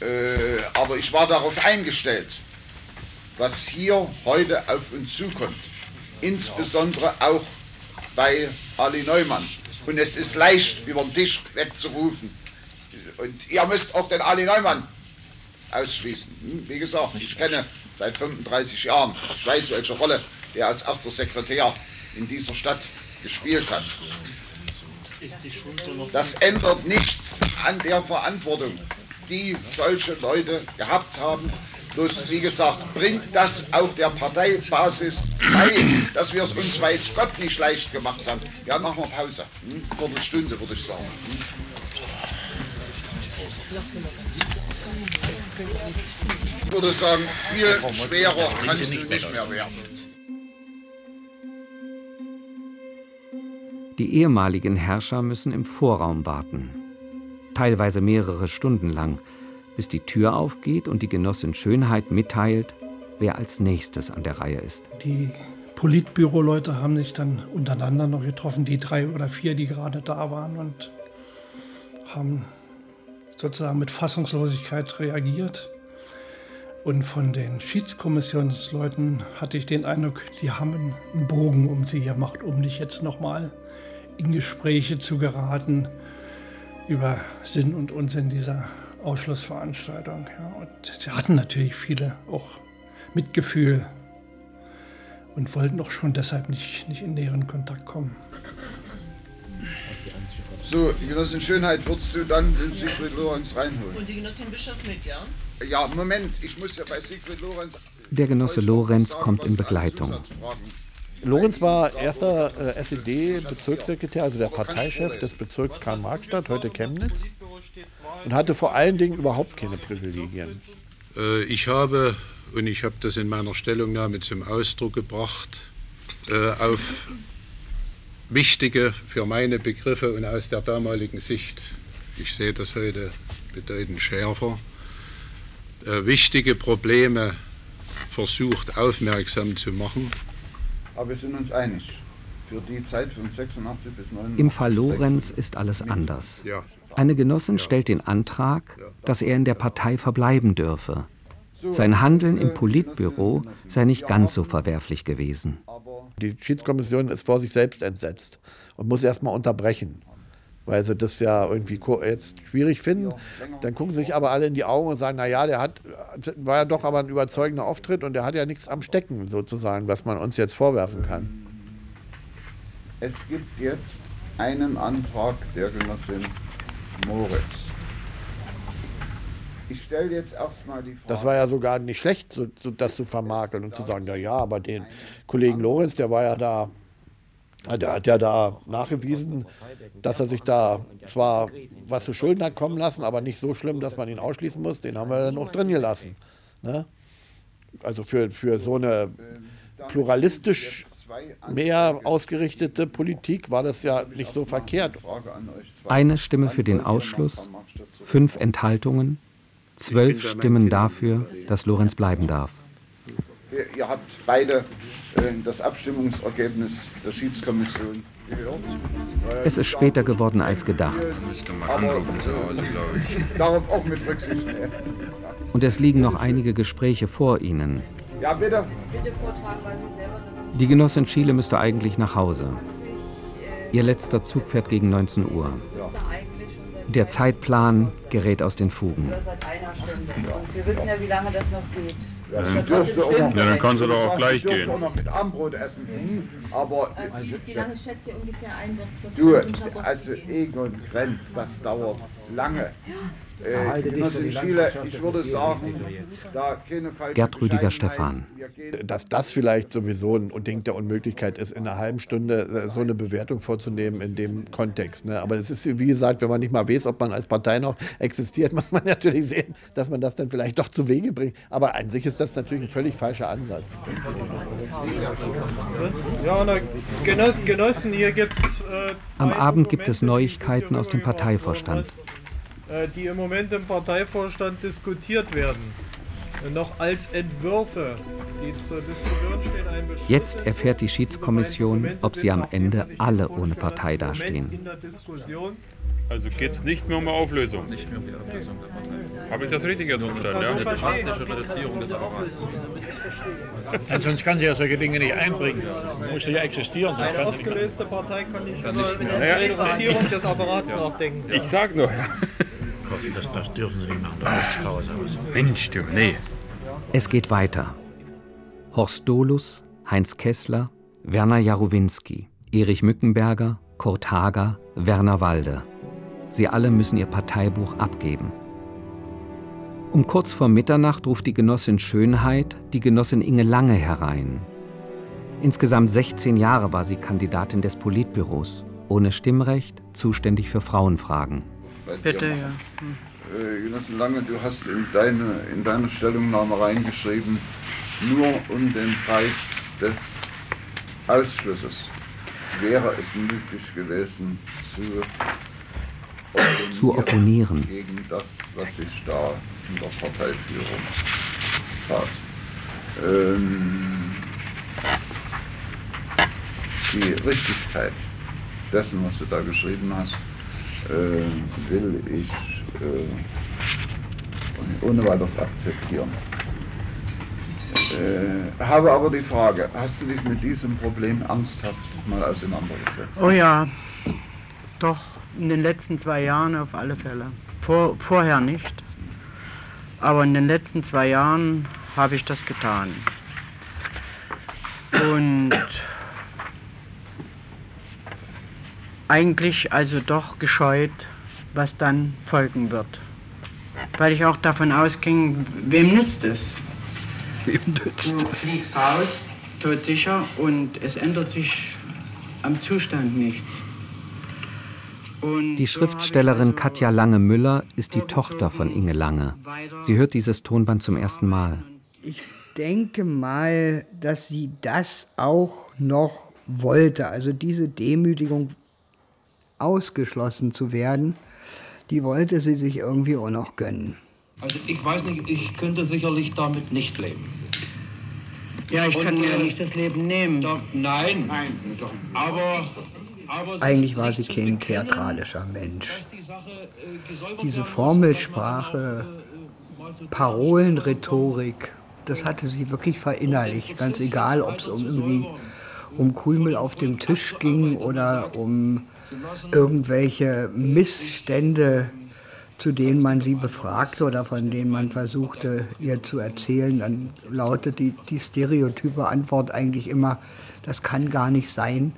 Äh, aber ich war darauf eingestellt, was hier heute auf uns zukommt. Insbesondere auch bei Ali Neumann. Und es ist leicht, über den Tisch wegzurufen. Und ihr müsst auch den Ali Neumann ausschließen. Hm, Wie gesagt, ich kenne seit 35 Jahren, ich weiß, welche Rolle der als erster Sekretär in dieser Stadt gespielt hat. Das ändert nichts an der Verantwortung, die solche Leute gehabt haben. Bloß, wie gesagt, bringt das auch der Parteibasis bei, dass wir es uns weiß Gott nicht leicht gemacht haben. Ja, machen wir Pause. Hm? Viertelstunde, würde ich sagen. Hm? Ich würde sagen, viel schwerer kann es nicht mehr werden. Die ehemaligen Herrscher müssen im Vorraum warten. Teilweise mehrere Stunden lang, bis die Tür aufgeht und die Genossin Schönheit mitteilt, wer als nächstes an der Reihe ist. Die Politbüroleute haben sich dann untereinander noch getroffen, die drei oder vier, die gerade da waren und haben sozusagen mit Fassungslosigkeit reagiert. Und von den Schiedskommissionsleuten hatte ich den Eindruck, die haben einen Bogen um sie gemacht, um nicht jetzt nochmal in Gespräche zu geraten über Sinn und Unsinn dieser Ausschlussveranstaltung. Ja. Und sie hatten natürlich viele auch Mitgefühl und wollten auch schon deshalb nicht, nicht in näheren Kontakt kommen. So, Genossin Schönheit, würdest du dann den Siegfried Lorenz reinholen? Und die Genossin Bischof mit, ja? Ja, Moment, ich muss ja bei Siegfried Lorenz. Der Genosse Lorenz kommt in Begleitung. Lorenz war erster äh, SED-Bezirkssekretär, also der Parteichef des Bezirks Karl-Marx-Stadt, heute Chemnitz, und hatte vor allen Dingen überhaupt keine Privilegien. Äh, Ich habe, und ich habe das in meiner Stellungnahme zum Ausdruck gebracht, äh, auf wichtige für meine Begriffe und aus der damaligen Sicht, ich sehe das heute bedeutend schärfer, äh, wichtige Probleme versucht aufmerksam zu machen. Aber wir sind uns einig. Für die Zeit von 86 bis 89. Im Fall Lorenz ist alles anders. Eine Genossin stellt den Antrag, dass er in der Partei verbleiben dürfe. Sein Handeln im Politbüro sei nicht ganz so verwerflich gewesen. Die Schiedskommission ist vor sich selbst entsetzt und muss erstmal unterbrechen, weil sie das ja irgendwie jetzt schwierig finden. Dann gucken sie sich aber alle in die Augen und sagen, naja, der hat, war ja doch aber ein überzeugender Auftritt und der hat ja nichts am Stecken sozusagen, was man uns jetzt vorwerfen kann. Es gibt jetzt einen Antrag der Genossin Moritz. Ich stelle jetzt erstmal die Frage. Das war ja sogar nicht schlecht, so, so das zu vermakeln und zu sagen, na ja, aber den Kollegen Lorenz, der war ja da, der hat ja da nachgewiesen, dass er sich da zwar was zu Schulden hat kommen lassen, aber nicht so schlimm, dass man ihn ausschließen muss. Den haben wir dann auch drin gelassen. Ne? Also für, für so eine pluralistisch mehr ausgerichtete Politik war das ja nicht so verkehrt. Eine Stimme für den Ausschluss, fünf Enthaltungen, zwölf Stimmen dafür, dass Lorenz bleiben darf. Ihr, habt beide das Abstimmungsergebnis der Schiedskommission gehört. Es ist später geworden als gedacht. Aber äh, darauf auch mit Rücksicht. Und es liegen noch einige Gespräche vor ihnen. Ja, bitte. Die Genossin Schiele müsste eigentlich nach Hause. Ihr letzter Zug fährt gegen 19 Uhr. Der Zeitplan gerät aus den Fugen. Wir wissen ja, wie lange das noch geht. Ja, dann, dürfte auch noch, ja, dann kannst du doch auch gleich gehen. auch noch mit Armbrot essen. Hm, aber Äh, wie, wie lange schätzt ihr ungefähr ein? du, also? Egon Grenz, was dauert lange. Äh, Gerd Rüdiger. Stephan. Dass das vielleicht sowieso ein Ding der Unmöglichkeit ist, in einer halben Stunde äh, so eine Bewertung vorzunehmen in dem Kontext. Ne? Aber das ist, wie gesagt, wenn man nicht mal weiß, ob man als Partei noch existiert, muss man natürlich sehen, dass man das dann vielleicht doch zu Wege bringt. Aber an sich ist das natürlich ein völlig falscher Ansatz. Ja, Genossen, hier gibt es. Äh, Am Abend gibt es Neuigkeiten aus dem Parteivorstand. Äh, die im Moment im Parteivorstand diskutiert werden. Noch als Entwürfe, die zur Diskussion stehen. Ein Jetzt erfährt die Schiedskommission, ob sie am Ende alle ohne Partei dastehen. Also geht es nicht mehr um eine Auflösung. Nicht mehr um die Auflösung der Partei. Habe ich das richtig jetzt verstanden? Ja? Eine drastische Reduzierung des Apparats. Denn sonst kann sie ja solche Dinge nicht einbringen. Muss ja existieren. Eine aufgelöste Partei kann nicht über eine Ja, Reduzierung ich- des Apparats nachdenken. Ich sag nur, ja. Das, das dürfen sie nicht machen. Da ist aus. Mensch, du, nee. Es geht weiter. Horst Dolus, Heinz Kessler, Werner Jarowinski, Erich Mückenberger, Kurt Hager, Werner Walde. Sie alle müssen ihr Parteibuch abgeben. Um kurz vor Mitternacht ruft die Genossin Schönheit die Genossin Inge Lange herein. Insgesamt 16 Jahre war sie Kandidatin des Politbüros, ohne Stimmrecht, zuständig für Frauenfragen. Bei dir Bitte, machen. ja. Hm. Äh, Lange, du hast in deine, in deine Stellungnahme reingeschrieben, nur um den Preis des Ausschlusses wäre es möglich gewesen zu opponieren, Zu opponieren. gegen das, was sich da in der Parteiführung tat. Ähm, die Richtigkeit dessen, was du da geschrieben hast, äh, will ich äh, ohne weiteres akzeptieren. Äh, habe aber die Frage, hast du dich mit diesem Problem ernsthaft mal auseinandergesetzt? Oh ja, doch, in den letzten zwei Jahren auf alle Fälle. Vor, vorher nicht. Aber in den letzten zwei Jahren habe ich das getan. Und eigentlich also doch gescheut, was dann folgen wird. Weil ich auch davon ausging, wem nützt es? Wem nützt Du fliegst raus, todsicher, und es ändert sich am Zustand nichts. Die Schriftstellerin Katja Lange-Müller ist die Tochter von Inge Lange. Sie hört dieses Tonband zum ersten Mal. Ich denke mal, dass sie das auch noch wollte. Also diese Demütigung, ausgeschlossen zu werden, die wollte sie sich irgendwie auch noch gönnen. Also ich weiß nicht, ich könnte sicherlich damit nicht leben. Ja, ich kann Und, mir äh, nicht das Leben nehmen. Da, nein, aber, aber Eigentlich war sie kein theatralischer Mensch. Diese Formelsprache, Parolenrhetorik, das hatte sie wirklich verinnerlicht. Ganz egal, ob es um irgendwie um Krümel auf dem Tisch ging oder um irgendwelche Missstände, zu denen man sie befragte oder von denen man versuchte, ihr zu erzählen, dann lautet die, die stereotype Antwort eigentlich immer, das kann gar nicht sein.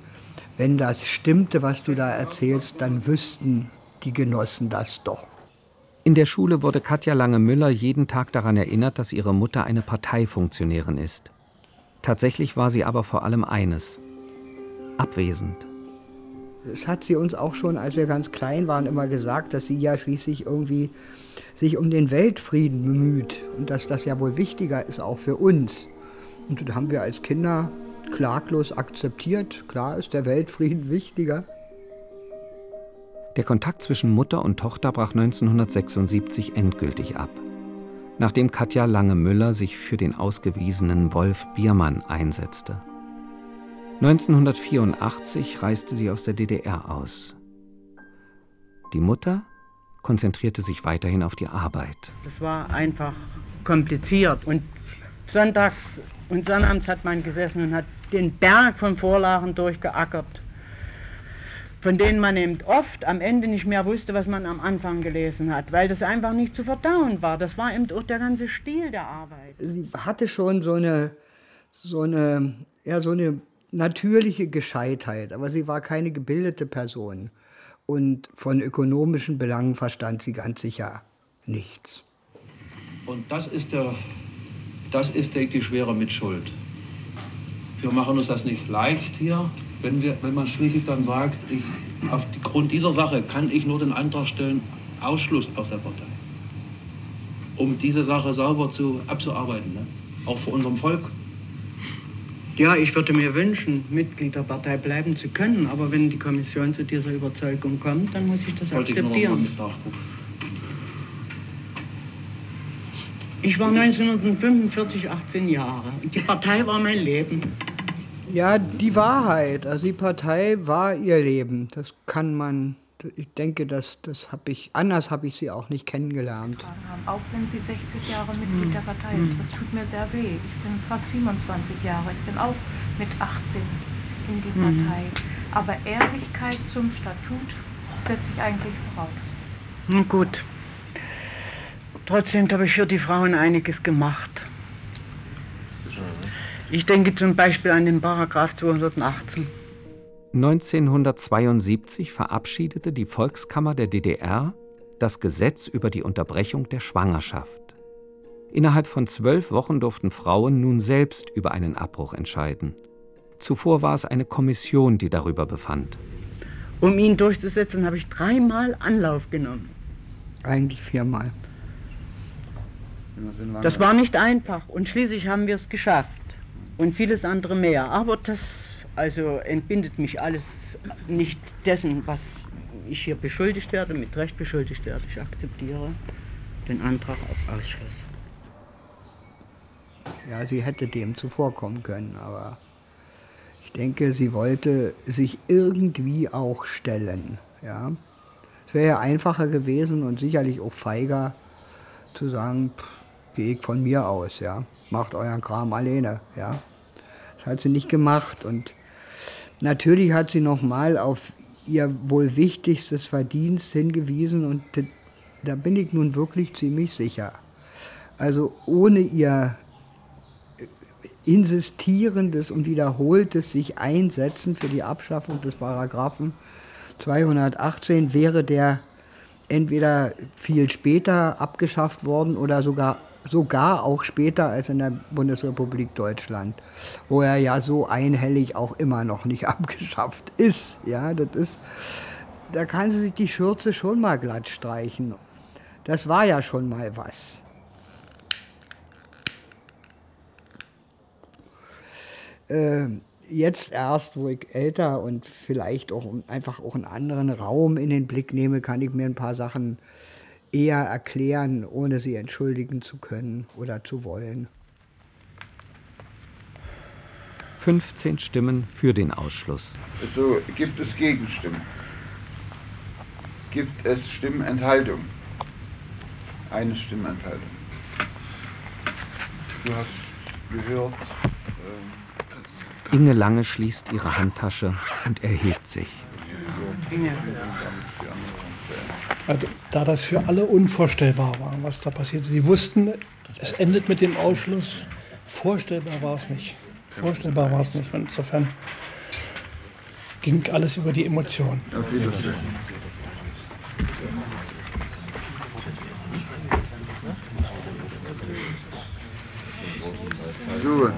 Wenn das stimmte, was du da erzählst, dann wüssten die Genossen das doch. In der Schule wurde Katja Lange-Müller jeden Tag daran erinnert, dass ihre Mutter eine Parteifunktionärin ist. Tatsächlich war sie aber vor allem eines: abwesend. Das hat sie uns auch schon, als wir ganz klein waren, immer gesagt, dass sie ja schließlich irgendwie sich um den Weltfrieden bemüht und dass das ja wohl wichtiger ist auch für uns. Und das haben wir als Kinder klaglos akzeptiert. Klar ist der Weltfrieden wichtiger. Der Kontakt zwischen Mutter und Tochter brach 1976 endgültig ab, nachdem Katja Lange-Müller sich für den ausgewiesenen Wolf Biermann einsetzte. 1984 reiste sie aus der DDR aus. Die Mutter konzentrierte sich weiterhin auf die Arbeit. Das war einfach kompliziert. Und sonntags und sonnabends hat man gesessen und hat den Berg von Vorlagen durchgeackert. von denen man eben oft am Ende nicht mehr wusste, was man am Anfang gelesen hat, weil das einfach nicht zu verdauen war. Das war eben auch der ganze Stil der Arbeit. Sie hatte schon so eine, so eine, ja, so eine natürliche Gescheitheit, aber sie war keine gebildete Person. Und von ökonomischen Belangen verstand sie ganz sicher nichts. Und das ist, der, das ist denke die schwere Mitschuld. Wir machen uns das nicht leicht hier, wenn, wir, wenn man schließlich dann sagt, ich, auf die Grund dieser Sache kann ich nur den Antrag stellen, Ausschluss aus der Partei. Um diese Sache sauber zu, abzuarbeiten, ne? auch für unserem Volk. Ja, ich würde mir wünschen, Mitglied der Partei bleiben zu können, aber wenn die Kommission zu dieser Überzeugung kommt, dann muss ich das Wollte ich nur noch mal akzeptieren. nachgucken. Ich war 1945 18 Jahre und die Partei war mein Leben. Ja, die Wahrheit. Also die Partei war ihr Leben. Das kann man, ich denke, das, das habe ich, anders habe ich sie auch nicht kennengelernt. auch wenn sie 60 Jahre Mitglied der Partei ist. Das tut mir sehr weh. Ich bin fast 27 Jahre. Ich bin auch mit 18 in die Mhm. Partei. Aber Ehrlichkeit zum Statut setze ich eigentlich voraus. Na gut. Trotzdem habe ich für die Frauen einiges gemacht. Ich denke zum Beispiel an den Paragraph 218. 1972 verabschiedete die Volkskammer der DDR das Gesetz über die Unterbrechung der Schwangerschaft. Innerhalb von zwölf Wochen durften Frauen nun selbst über einen Abbruch entscheiden. Zuvor war es eine Kommission, die darüber befand. Um ihn durchzusetzen, habe ich dreimal Anlauf genommen. Eigentlich viermal. Das war nicht einfach und schließlich haben wir es geschafft und vieles andere mehr. Aber das also entbindet mich alles nicht dessen, was ich hier beschuldigt werde, mit Recht beschuldigt werde. Ich akzeptiere den Antrag auf Ausschluss. Ja, sie hätte dem zuvorkommen können, aber ich denke, sie wollte sich irgendwie auch stellen. Ja. Es wäre ja einfacher gewesen und sicherlich auch feiger zu sagen, gehe ich von mir aus, ja. Macht euren Kram alleine, ja. Das hat sie nicht gemacht und natürlich hat sie nochmal auf ihr wohl wichtigstes Verdienst hingewiesen und da bin ich nun wirklich ziemlich sicher. Also ohne ihr insistierendes und wiederholtes sich einsetzen für die Abschaffung des Paragraphen 218 wäre der entweder viel später abgeschafft worden oder sogar sogar auch später als in der Bundesrepublik Deutschland, wo er ja so einhellig auch immer noch nicht abgeschafft ist. Ja, das ist, da kann sie sich die Schürze schon mal glatt streichen. Das war ja schon mal was. Äh, jetzt erst, wo ich älter und vielleicht auch einfach auch einen anderen Raum in den Blick nehme, kann ich mir ein paar Sachen eher erklären, ohne sie entschuldigen zu können oder zu wollen. 15 Stimmen für den Ausschluss. So, gibt es Gegenstimmen? Gibt es Stimmenthaltung? Eine Stimmenthaltung. Du hast gehört, ähm, Inge Lange schließt ihre Handtasche und erhebt sich. Also, da das für alle unvorstellbar war, was da passierte. Sie wussten, es endet mit dem Ausschluss. Vorstellbar war es nicht. Vorstellbar war es nicht. Und insofern ging alles über die Emotionen. So,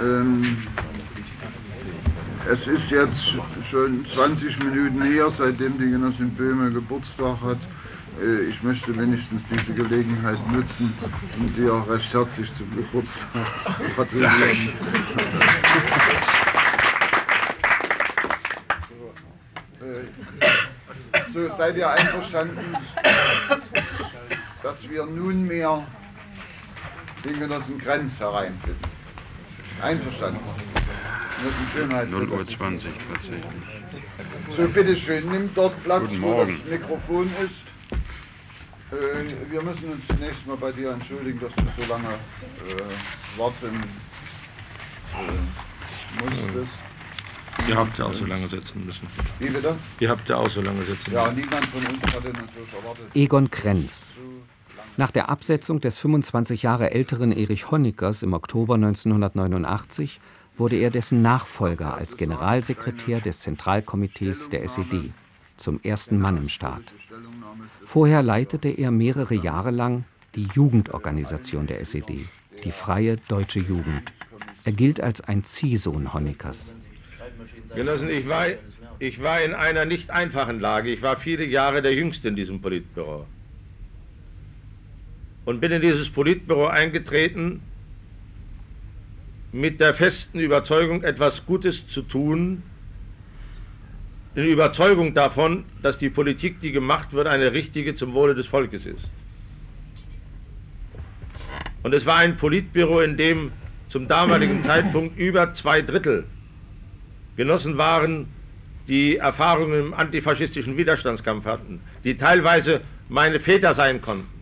ähm, es ist jetzt schon 20 Minuten her, seitdem die Genossin Böhme Geburtstag hat. Äh, Ich möchte wenigstens diese Gelegenheit nutzen und dir recht herzlich zum Geburtstag gratulieren. So, äh, so, seid ihr einverstanden, dass wir nunmehr den Genossen Grenz hereinbitten? Einverstanden? Genossen Schönheit. 0 Uhr 20 tatsächlich. So, bitteschön, nimm dort Platz, wo das. Mikrofon ist. Äh, wir müssen uns zunächst mal bei dir entschuldigen, dass du so lange äh, warten äh, musstest. Ihr habt ja auch so lange sitzen müssen. Wie bitte? Ihr habt ja auch so lange sitzen Ja, müssen. niemand von uns hatte natürlich erwartet. Egon Krenz. Nach der Absetzung des 25 Jahre älteren Erich Honeckers im Oktober 1989 wurde er dessen Nachfolger als Generalsekretär des Zentralkomitees der SED, zum ersten Mann im Staat. Vorher leitete er mehrere Jahre lang die Jugendorganisation der SED, die Freie Deutsche Jugend. Er gilt als ein Ziehsohn Honeckers. Genossen, ich war, ich war in einer nicht einfachen Lage. Ich war viele Jahre der Jüngste in diesem Politbüro. Und bin in dieses Politbüro eingetreten mit der festen Überzeugung, etwas Gutes zu tun, in Überzeugung davon, dass die Politik, die gemacht wird, eine richtige zum Wohle des Volkes ist. Und es war ein Politbüro, in dem zum damaligen Zeitpunkt über zwei Drittel Genossen waren, die Erfahrungen im antifaschistischen Widerstandskampf hatten, die teilweise meine Väter sein konnten.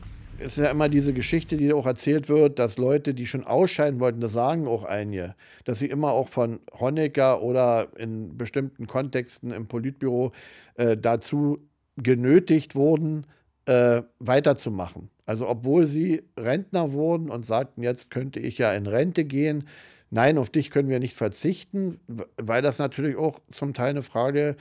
Es ist ja immer diese Geschichte, die auch erzählt wird, dass Leute, die schon ausscheiden wollten, das sagen auch einige, dass sie immer auch von Honecker oder in bestimmten Kontexten im Politbüro äh, dazu genötigt wurden, äh, weiterzumachen. Also obwohl sie Rentner wurden und sagten, jetzt könnte ich ja in Rente gehen, nein, auf dich können wir nicht verzichten, weil das natürlich auch zum Teil eine Frage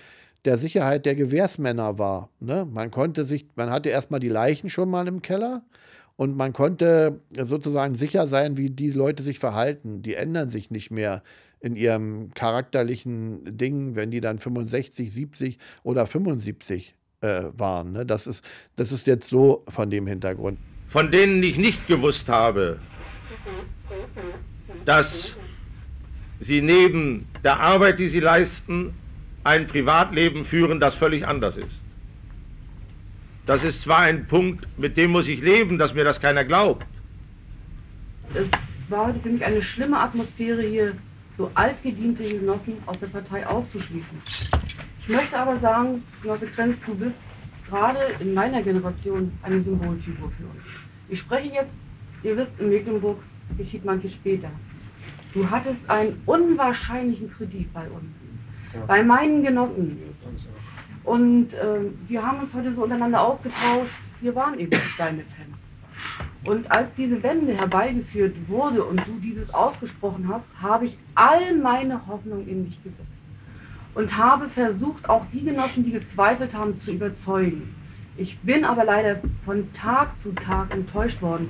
der Sicherheit der Gewährsmänner war. Ne? Man konnte sich, man hatte erstmal die Leichen schon mal im Keller und man konnte sozusagen sicher sein, wie die Leute sich verhalten. Die ändern sich nicht mehr in ihrem charakterlichen Ding, wenn die dann 65, 70 oder 75 äh, waren. Ne? Das, ist, das ist jetzt so von dem Hintergrund. Von denen ich nicht gewusst habe, dass sie neben der Arbeit, die sie leisten, ein Privatleben führen, das völlig anders ist. Das ist zwar ein Punkt, mit dem muss ich leben, dass mir das keiner glaubt. Es war für mich eine schlimme Atmosphäre hier, so altgediente Genossen aus der Partei auszuschließen. Ich möchte aber sagen, Genosse Krenz, du bist gerade in meiner Generation eine Symbolfigur für uns. Ich spreche jetzt, ihr wisst, in Mecklenburg geschieht manches später. Du hattest einen unwahrscheinlichen Kredit bei uns, bei meinen Genossen. Und äh, wir haben uns heute so untereinander ausgetauscht, wir waren eben deine Fans. Und als diese Wende herbeigeführt wurde und du dieses ausgesprochen hast, habe ich all meine Hoffnung in dich gesetzt. Und habe versucht, auch die Genossen, die gezweifelt haben, zu überzeugen. Ich bin aber leider von Tag zu Tag enttäuscht worden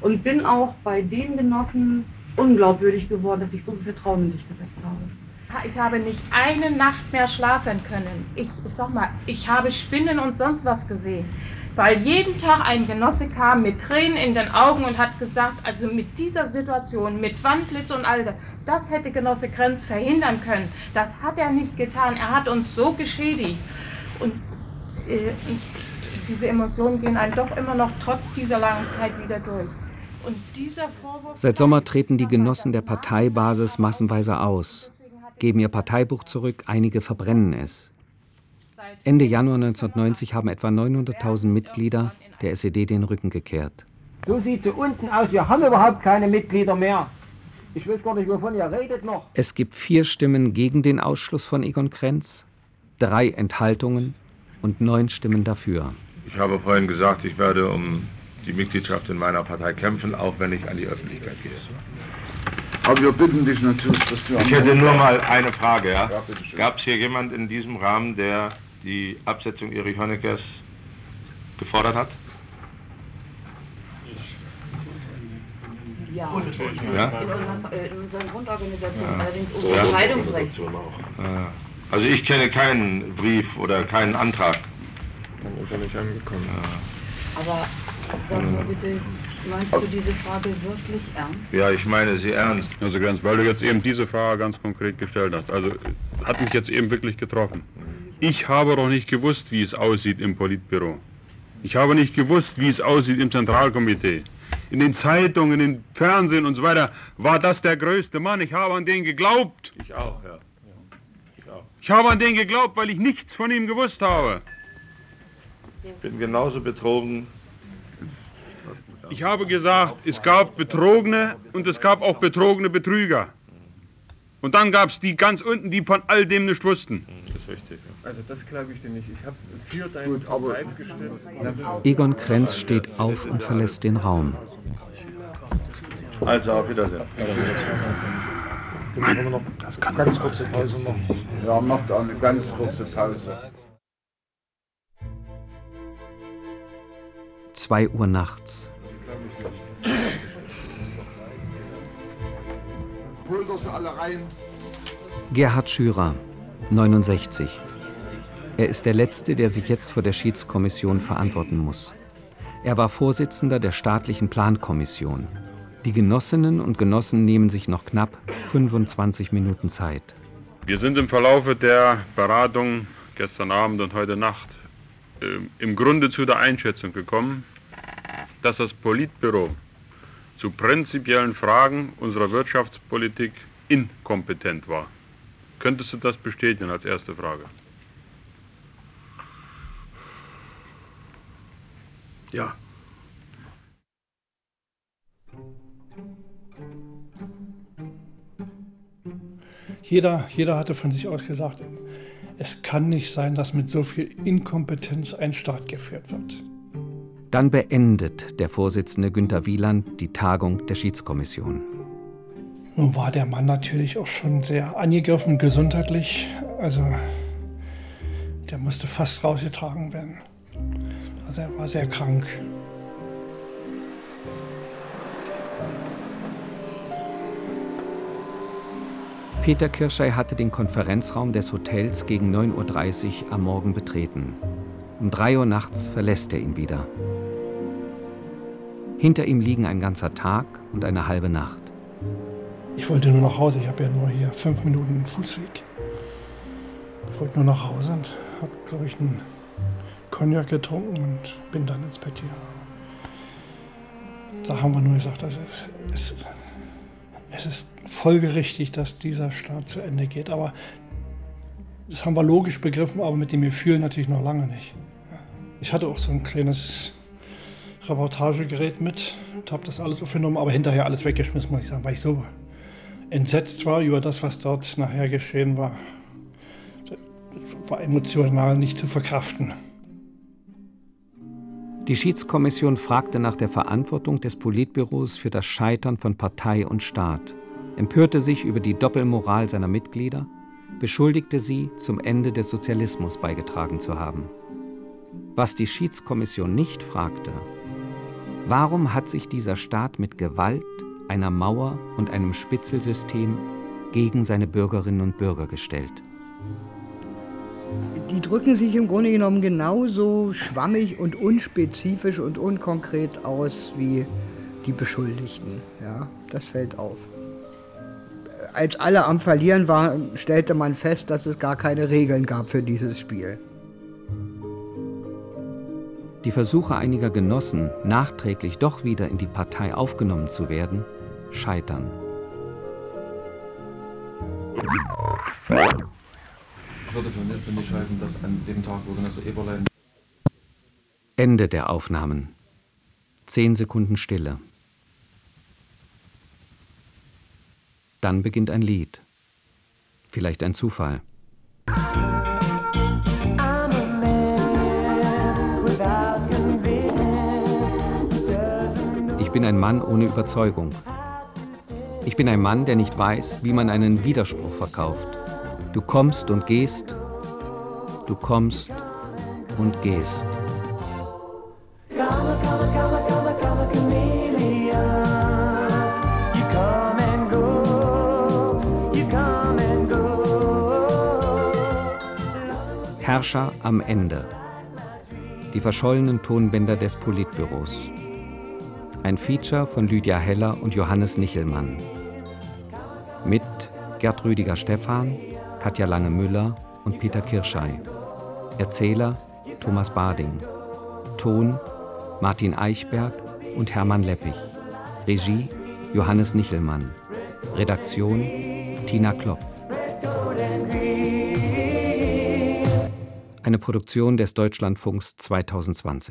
und bin auch bei den Genossen unglaubwürdig geworden, dass ich so viel Vertrauen in dich gesetzt habe. Ich habe nicht eine Nacht mehr schlafen können. Ich, ich sag mal, ich habe Spinnen und sonst was gesehen. Weil jeden Tag ein Genosse kam mit Tränen in den Augen und hat gesagt, also mit dieser Situation, mit Wandlitz und all das, das hätte Genosse Krenz verhindern können. Das hat er nicht getan. Er hat uns so geschädigt. Und, äh, diese Emotionen gehen einem doch immer noch trotz dieser langen Zeit wieder durch. Und dieser Vorwurf. Seit Sommer treten die Genossen der Parteibasis massenweise aus, geben ihr Parteibuch zurück, einige verbrennen es. Ende Januar 1990 haben etwa 900.000 Mitglieder der SED den Rücken gekehrt. So sieht sie unten aus. Wir haben überhaupt keine Mitglieder mehr. Ich weiß gar nicht, wovon ihr redet noch. Es gibt vier Stimmen gegen den Ausschluss von Egon Krenz, drei Enthaltungen und neun Stimmen dafür. Ich habe vorhin gesagt, ich werde um die Mitgliedschaft in meiner Partei kämpfen, auch wenn ich an die Öffentlichkeit gehe. Aber wir bitten dich natürlich, dass du... Ich hätte nur mal eine Frage. Ja? Ja. Gab es hier jemand in diesem Rahmen, der die Absetzung Erich Honeckers gefordert hat? Ja, Ja? in, unserer, äh, in unserer Grundorganisation, Ja. allerdings ohne Ja. Entscheidungsrecht. Ja. Also ich kenne keinen Brief oder keinen Antrag. Dann ist er nicht angekommen. Aber sag mir bitte, meinst du diese Frage wirklich ernst? Ja, ich meine sie ernst. Also ganz, weil du jetzt eben diese Frage ganz konkret gestellt hast. Also hat mich jetzt eben wirklich getroffen. Ich habe doch nicht gewusst, wie es aussieht im Politbüro. Ich habe nicht gewusst, wie es aussieht im Zentralkomitee. In den Zeitungen, in den Fernsehen und so weiter war das der größte Mann. Ich habe an den geglaubt. Ich auch, ja. Ich habe an den geglaubt, weil ich nichts von ihm gewusst habe. Ich bin genauso betrogen. Ich habe gesagt, es gab Betrogene und es gab auch betrogene Betrüger. Und dann gab es die ganz unten, die von all dem nicht wussten. Das ist richtig. Also das glaube ich dir nicht. Ich habe für deinen Verbleib gestimmt. Egon Krenz steht auf und verlässt den Raum. Also auf Wiedersehen. Machen wir noch ganz kurze Pause noch. Ja, macht auch eine ganz kurze Pause. 2 Uhr nachts. Alle rein. Gerhard Schürer, 69. Er ist der Letzte, der sich jetzt vor der Schiedskommission verantworten muss. Er war Vorsitzender der staatlichen Plankommission. Die Genossinnen und Genossen nehmen sich noch knapp 25 Minuten Zeit. Wir sind im Verlaufe der Beratung gestern Abend und heute Nacht äh, im Grunde zu der Einschätzung gekommen, dass das Politbüro zu prinzipiellen Fragen unserer Wirtschaftspolitik inkompetent war. Könntest du das bestätigen als erste Frage? Ja. Jeder, jeder hatte von sich aus gesagt, es kann nicht sein, dass mit so viel Inkompetenz ein Staat geführt wird. Dann beendet der Vorsitzende Günter Wieland die Tagung der Schiedskommission. Nun war der Mann natürlich auch schon sehr angegriffen gesundheitlich. Also der musste fast rausgetragen werden. Also er war sehr krank. Peter Kirschei hatte den Konferenzraum des Hotels gegen 9.30 Uhr am Morgen betreten. Um 3 Uhr nachts verlässt er ihn wieder. Hinter ihm liegen ein ganzer Tag und eine halbe Nacht. Ich wollte nur nach Hause. Ich habe ja nur hier fünf Minuten Fußweg. Ich wollte nur nach Hause und habe, glaube ich, einen Cognac getrunken und bin dann ins Bett hier. Da haben wir nur gesagt, also es, es, es ist folgerichtig, dass dieser Staat zu Ende geht. Aber das haben wir logisch begriffen, aber mit dem Gefühl natürlich noch lange nicht. Ich hatte auch so ein kleines Reportagegerät mit und habe das alles aufgenommen, aber hinterher alles weggeschmissen, muss ich sagen, weil ich so entsetzt war über das, was dort nachher geschehen war. Das war emotional nicht zu verkraften. Die Schiedskommission fragte nach der Verantwortung des Politbüros für das Scheitern von Partei und Staat, empörte sich über die Doppelmoral seiner Mitglieder, beschuldigte sie, zum Ende des Sozialismus beigetragen zu haben. Was die Schiedskommission nicht fragte, warum hat sich dieser Staat mit Gewalt, einer Mauer und einem Spitzelsystem gegen seine Bürgerinnen und Bürger gestellt? Die drücken sich im Grunde genommen genauso schwammig und unspezifisch und unkonkret aus wie die Beschuldigten. Ja, das fällt auf. Als alle am Verlieren waren, stellte man fest, dass es gar keine Regeln gab für dieses Spiel. Die Versuche einiger Genossen, nachträglich doch wieder in die Partei aufgenommen zu werden, scheitern. würde für mich, für mich heißen, dass an dem Tag, wo Genosse Eberlein Ende der Aufnahmen. Zehn Sekunden Stille. Dann beginnt ein Lied. Vielleicht ein Zufall. Bin ein Mann ohne Überzeugung. Ich bin ein Mann, der nicht weiß, wie man einen Widerspruch verkauft. Du kommst und gehst, du kommst und gehst. Herrscher am Ende. Die verschollenen Tonbänder des Politbüros. Ein Feature von Lydia Heller und Johannes Nichelmann. Mit Gerd Rüdiger Stephan, Katja Lange-Müller und Peter Kirschei. Erzähler Thomas Bading. Ton Martin Eichberg und Hermann Leppich. Regie Johannes Nichelmann. Redaktion Tina Klopp. Eine Produktion des Deutschlandfunks 2020.